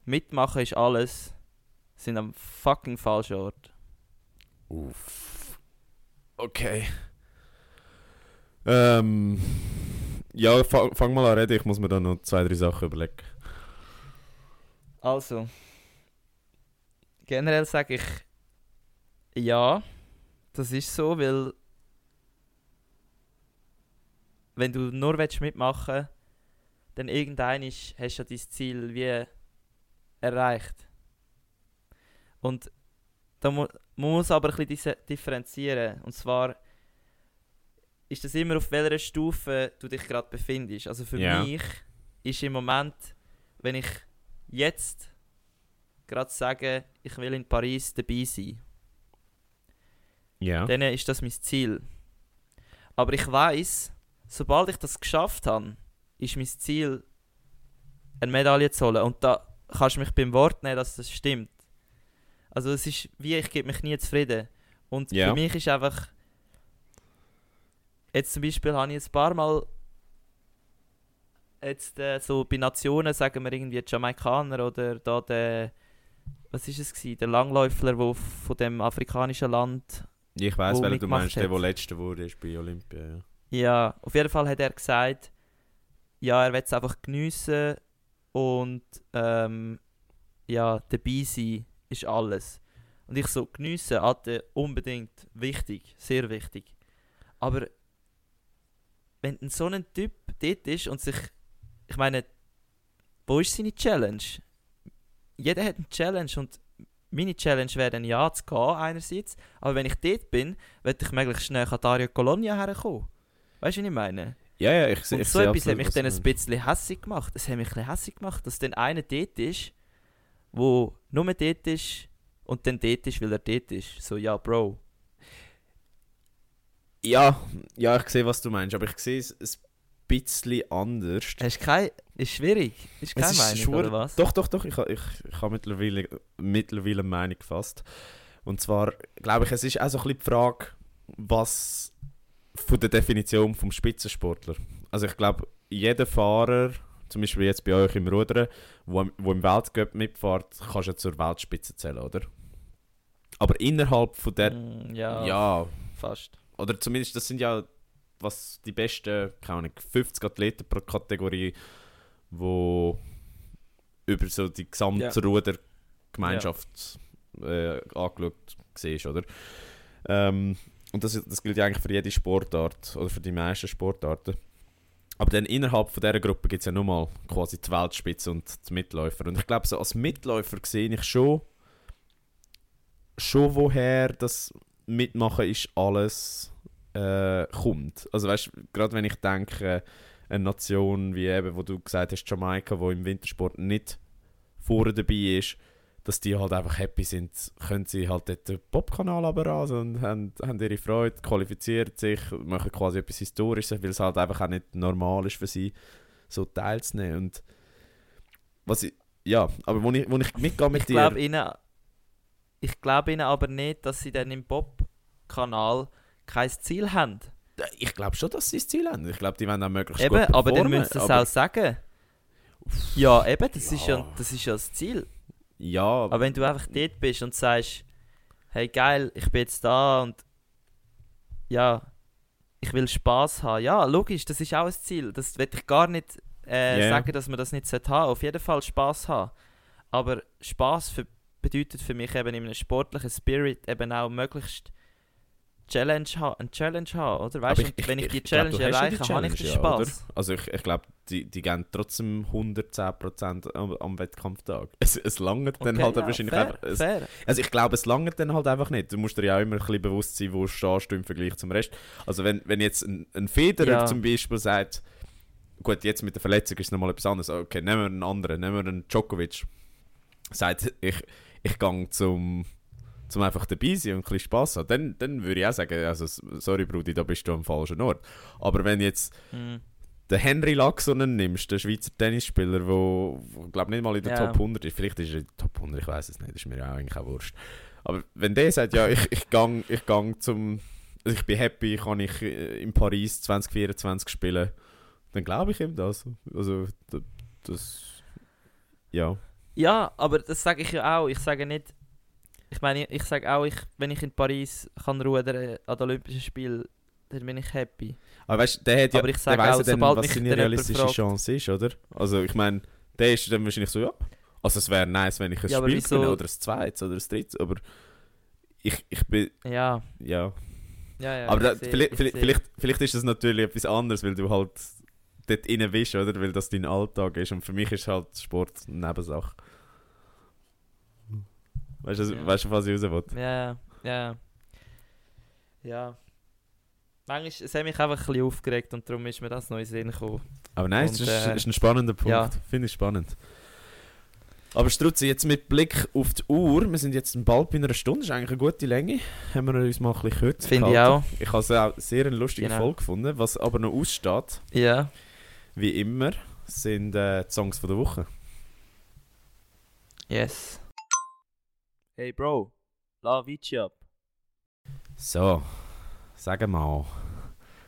mitmachen ist alles, sind am fucking falschen Ort. Uff. Okay. Ähm... Ja, fang, fang mal an reden. Ich muss mir da noch zwei, drei Sachen überlegen. Also, generell sage ich, ja, das ist so, weil wenn du nur willst mitmachen dann irgendein hast du ja dein Ziel wie erreicht. Und da mu man muss aber ein bisschen differenzieren. Und zwar ist das immer auf welcher Stufe du dich gerade befindest. Also für Ja. mich ist im Moment, wenn ich jetzt gerade sage, ich will in Paris dabei sein, Ja. dann ist das mein Ziel. Aber ich weiß, sobald ich das geschafft habe, ist mein Ziel, eine Medaille zu holen. Und da kannst du mich beim Wort nehmen, dass das stimmt. Also es ist wie, ich gebe mich nie zufrieden. Und Ja. für mich ist einfach, jetzt zum Beispiel habe ich ein paar Mal jetzt äh, so bei Nationen, sagen wir irgendwie Jamaikaner oder da der, was ist es gewesen, der Langläufler, der von dem afrikanischen Land Ich weiß, welchen du meinst, der, hat. der letzte wurde ist bei Olympia. Ja. Ja, auf jeden Fall hat er gesagt, ja, er will es einfach geniessen und ähm, ja, dabei sein ist alles. Und ich so, geniessen, Alter, unbedingt wichtig, sehr wichtig. Aber wenn ein so ein Typ dort ist und sich, ich meine, wo ist seine Challenge? Jeder hat eine Challenge und meine Challenge wäre dann ja zu gehen einerseits, aber wenn ich dort bin, werde ich möglichst schnell an Dario Colonia herkommen. Weißt du, was ich meine? Ja, ja, ich, sehe Und ich so sehe etwas hat mich dann ein bisschen hässig gemacht. Es hat mich ein bisschen hässig gemacht, dass dann einer dort ist, wo nur dort ist und dann dort ist, weil er dort ist. So, ja, Bro. Ja, ja, ich sehe, was du meinst, aber ich sehe es ein bisschen anders. Hast du kein... Ist schwierig. Ist keine Es ist Meinung, oder was? Doch, doch, doch, ich, ich, ich habe mittlerweile, mittlerweile eine Meinung gefasst. Und zwar, glaube ich, es ist auch so ein bisschen die Frage, was von der Definition vom Spitzensportler. Also ich glaube, jeder Fahrer, zum Beispiel jetzt bei euch im Rudern, wo, wo im Weltcup mitfährt, kannst du zur Weltspitze zählen, oder? Aber innerhalb von der... Mm, ja, ja, fast. Oder zumindest, das sind ja was die besten, keine Ahnung, 50 Athleten pro Kategorie, wo über so die gesamte Ja. Rudergemeinschaft äh, angeschaut siehst, oder? Ähm, und das, das gilt ja eigentlich für jede Sportart oder für die meisten Sportarten. Aber dann innerhalb von dieser Gruppe gibt es ja nochmal quasi die Weltspitze und die Mitläufer. Und ich glaube, so als Mitläufer sehe ich schon, schon woher das Mitmachen ist alles äh, kommt. Also weißt gerade wenn ich denke, eine Nation wie eben, wo du gesagt hast, Jamaika, wo im Wintersport nicht vorne dabei ist, dass die halt einfach happy sind, können sie halt dort den Popkanal runterrasen und haben, haben ihre Freude, qualifizieren sich, machen quasi etwas Historisches, weil es halt einfach auch nicht normal ist für sie, so teilzunehmen. Und was ich, ja, aber wo ich, wo ich mitgehe mit Ich dir... glaube ihnen, ich glaube ihnen aber nicht, dass sie dann im Bob-Kanal kein Ziel haben. Ich glaube schon, dass sie das Ziel haben. Ich glaube, die wollen auch möglichst Eben, gut aber dann müssen sie es auch sagen. Ja, eben, das, Ist ja, Ja. das ist ja das Ziel. Ja, Aber wenn du einfach dort bist und sagst, hey geil, ich bin jetzt da und ja, ich will Spaß haben. Ja, logisch, das ist auch ein Ziel. Das will ich gar nicht äh, Ja. sagen, dass man das nicht sollte haben. Auf jeden Fall Spaß haben. Aber Spaß für, bedeutet für mich eben in einem sportlichen Spirit eben auch möglichst Challenge haben, eine Challenge haben, oder? Weißt du, wenn ich die Challenge glaub, hast ja die erreiche, habe ich den Challenge, ja? Spaß. Also ich, ich glaube, die, die geben trotzdem 110% am, am Wettkampftag. Es, es langt dann Okay, halt ja, wahrscheinlich fair, einfach... Es, also ich glaube, es langt dann halt einfach nicht. Du musst dir ja auch immer ein bisschen bewusst sein, wo stehst du im Vergleich zum Rest. Also wenn, wenn jetzt ein, ein Federer Ja. zum Beispiel sagt, gut, jetzt mit der Verletzung ist es nochmal etwas anderes. Okay, nehmen wir einen anderen, nehmen wir einen Djokovic. Sagt, ich, ich gehe zum, zum einfach dabei sein und ein bisschen Spass haben. Dann, dann würde ich auch sagen, also, sorry Brudi, da bist du am falschen Ort. Aber wenn jetzt Mhm. Den Henry Laxonen nimmst, den Schweizer Tennisspieler, der, wo, glaube nicht mal in der Ja. Top 100 ist, vielleicht ist er in der Top 100, ich weiß es nicht, das ist mir ja eigentlich auch wurscht. Aber wenn der sagt, ja, ich, ich gang, ich gang zum, also ich bin happy, kann ich äh, in Paris 2024 spielen, dann glaube ich ihm das. Also, d- das, ja. Ja, aber das sage ich ja auch. Ich sage nicht. Ich meine, ich sage auch, ich, wenn ich in Paris kann rudern an den Olympischen Spielen, dann bin ich happy. Aber weißt der hat ja, Aber ich sage auch, dann, was seine realistische fragt- Chance ist, oder? Also ich meine, der ist dann wahrscheinlich so, ja, also es wäre nice, wenn ich ein Ja, Spiel gewinne, oder ein zweites, oder ein drittes, aber ich, ich bin, Ja, ja. ja, ja. aber da, ich seh- vielleicht, ich vielleicht, vielleicht, vielleicht ist es natürlich etwas anderes, weil du halt dort rein bist, oder? Weil das dein Alltag ist und für mich ist halt Sport eine Nebensache. Weißt du, Ja. weißt du, was ich raus will? Ja, ja. Ja. Manchmal es hat mich einfach ein bisschen aufgeregt und darum ist mir das neu in Sinn gekommen. Aber nein, es Und, ist, äh, ist ein spannender Punkt. ja. Finde ich spannend. Aber Strutzi, jetzt mit Blick auf die Uhr, wir sind jetzt bald bei einer Stunde, ist eigentlich eine gute Länge. Haben wir uns mal ein bisschen kürzer Finde ich auch. Ich habe es auch sehr eine lustige Genau. Folge gefunden. Was aber noch aussteht, Ja. wie immer, sind äh, die Songs von der Woche. Yes. Hey Bro, la Vici ab. So, sag mal,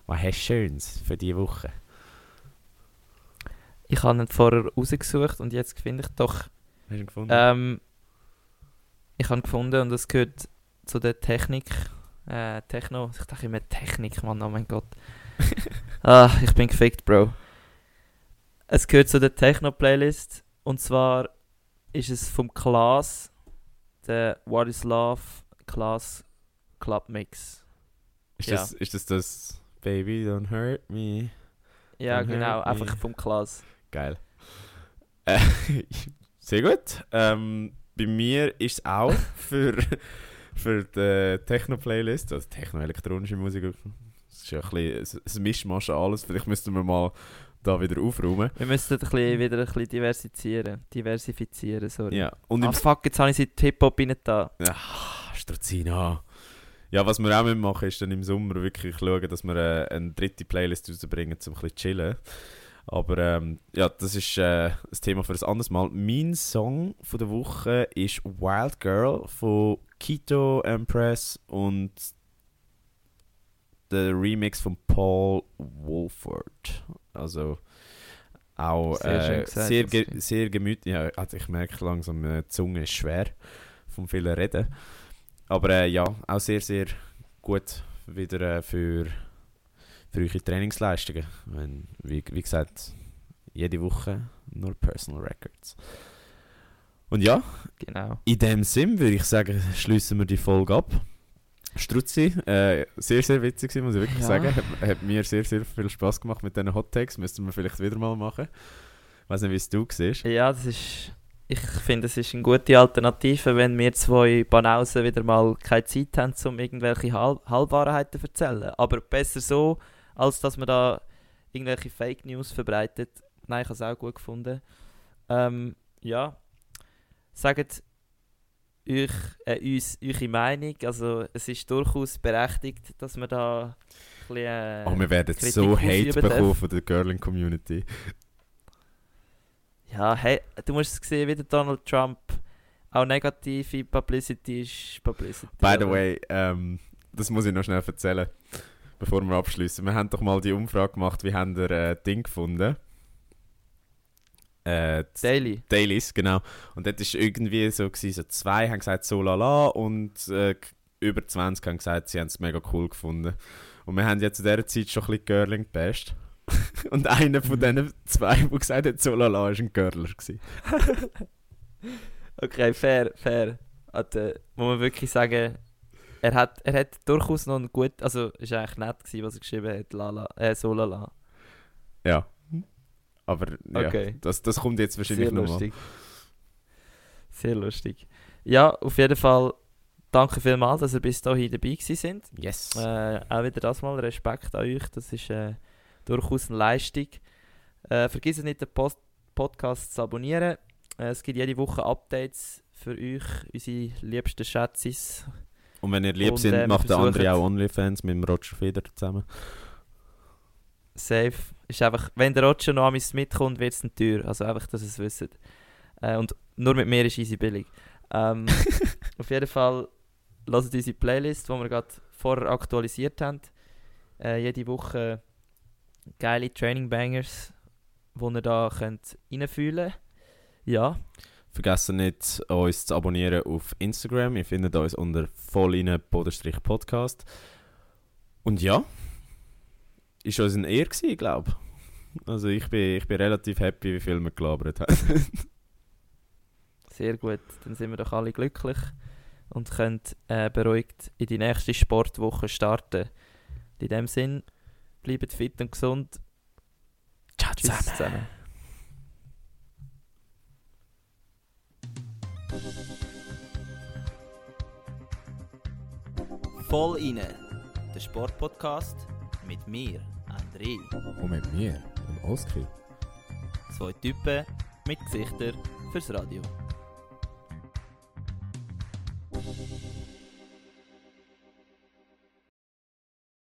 was hast du Schönes für diese Woche? Ich habe ihn vorher rausgesucht und jetzt finde ich doch. Hast du ihn gefunden? Ähm, ich habe gefunden und es gehört zu der Technik. Äh, Techno. Ich dachte immer Technik, Mann, oh mein Gott. ah, ich bin gefickt, Bro. Es gehört zu der Techno-Playlist und zwar ist es vom Klaas, der What is Love Klaas Club Mix. Ist, ja. das, ist das das Baby, don't hurt me? Ja, Don't genau, einfach vom Klaas. Geil. Äh, sehr gut. Ähm, bei mir ist es auch für, für die Techno-Playlist, also Techno-elektronische Musik. Es ist ja ein bisschen ein Mischmasch alles. Vielleicht müssten wir mal da wieder aufräumen. Wir ein bisschen, wieder ein bisschen diversifizieren. Diversifizieren, sorry. Ja, und Ah fuck, jetzt habe ich sie Hip-Hop rein da. Ah, Struzina. Ja, was wir auch machen müssen, ist dann im Sommer wirklich schauen, dass wir äh, eine dritte Playlist rausbringen, um ein bisschen zu chillen. Aber ähm, ja, das ist äh, ein Thema für ein anderes Mal. Mein Song von der Woche ist Wild Girl von Kito Empress und der Remix von Paul Wolford. Also auch sehr, äh, gesagt, sehr, ge sehr gemütlich. Ja, also ich merke langsam, meine Zunge ist schwer vom vielen Reden. Aber äh, ja, auch sehr, sehr gut wieder äh, für, für eure Trainingsleistungen. Wenn, wie, wie gesagt, jede Woche nur Personal Records. Und ja, genau. in dem Sinn würde ich sagen, schließen wir die Folge ab. Struzzi, äh, sehr, sehr witzig, muss ich wirklich ja. sagen. Hat, hat, mir sehr, sehr viel Spaß gemacht mit diesen Hot Takes. Müssten wir vielleicht wieder mal machen. Ich weiß nicht, wie es du siehst. Ja, das ist. Ich finde, es ist eine gute Alternative, wenn wir zwei Banausen wieder mal keine Zeit haben, um irgendwelche Halb Halbwahrheiten zu erzählen. Aber besser so, als dass man da irgendwelche Fake News verbreitet. Nein, ich habe es auch gut gefunden. Ähm, ja, sagt euch, äh, uns eure Meinung. Also es ist durchaus berechtigt, dass man da ein bisschen, äh, Oh, wir werden so Hate bekommen von der Girling-Community. Ja, hey, du musst es sehen, wie der Donald Trump auch negative Publicity ist Publicity. By the way, ähm, das muss ich noch schnell erzählen, bevor wir abschließen. Wir haben doch mal die Umfrage gemacht, wie haben ihr äh, Ding gefunden? Äh, Daily. Dailies, genau. Und dort war irgendwie so, gewesen, so zwei haben gesagt so lala und äh, über 20 haben gesagt, sie haben es mega cool gefunden. Und wir haben ja zu dieser Zeit schon ein bisschen Girling gepasst. und einer von diesen zwei, der gesagt hat, so lala, war ein Girler. okay, fair, fair. Also, muss man wirklich sagen, er hat, er hat durchaus noch ein gut, also es war eigentlich nett, gewesen, was er geschrieben hat, lala, äh, so lala. Ja. Aber ja, okay. das, das kommt jetzt wahrscheinlich noch lustig. Sehr lustig. Ja, auf jeden Fall danke vielmals, dass ihr bis dahin dabei sind. Yes. Äh, auch wieder das mal Respekt an euch. Das ist äh, durchaus eine Leistung. Äh, vergiss nicht, den Post Podcast zu abonnieren. Äh, es gibt jede Woche Updates für euch, unsere liebsten Schätzis. Und wenn ihr lieb Und, sind, macht der andere auch OnlyFans mit dem Roger Feder zusammen. Safe. Ist einfach, wenn der Roger noch an mitkommt, wird es eine Tür. Also einfach, dass ihr es wisst. Äh, und nur mit mir ist easy billig. Ähm, auf jeden Fall hört unsere Playlist, die wir gerade vorher aktualisiert haben. Äh, jede Woche geile Training Bangers, die ihr da könnt reinfühlen könnt. Ja. Vergessen nicht, uns zu abonnieren auf Instagram. Ihr findet uns unter volline-podcast. Und ja, ist uns ein Ehr gewesen, glaube Also ich bin, ich bin relativ happy, wie viel wir gelabert haben. Sehr gut, dann sind wir doch alle glücklich und können äh, beruhigt in die nächste Sportwoche starten. In dem Sinn, bleibt fit und gesund. Ciao Tschüss zusammen. Voll inne, der Sportpodcast mit mir, André. Und mit mir, dem Oskar. Zwei Typen mit Gesichtern fürs Radio.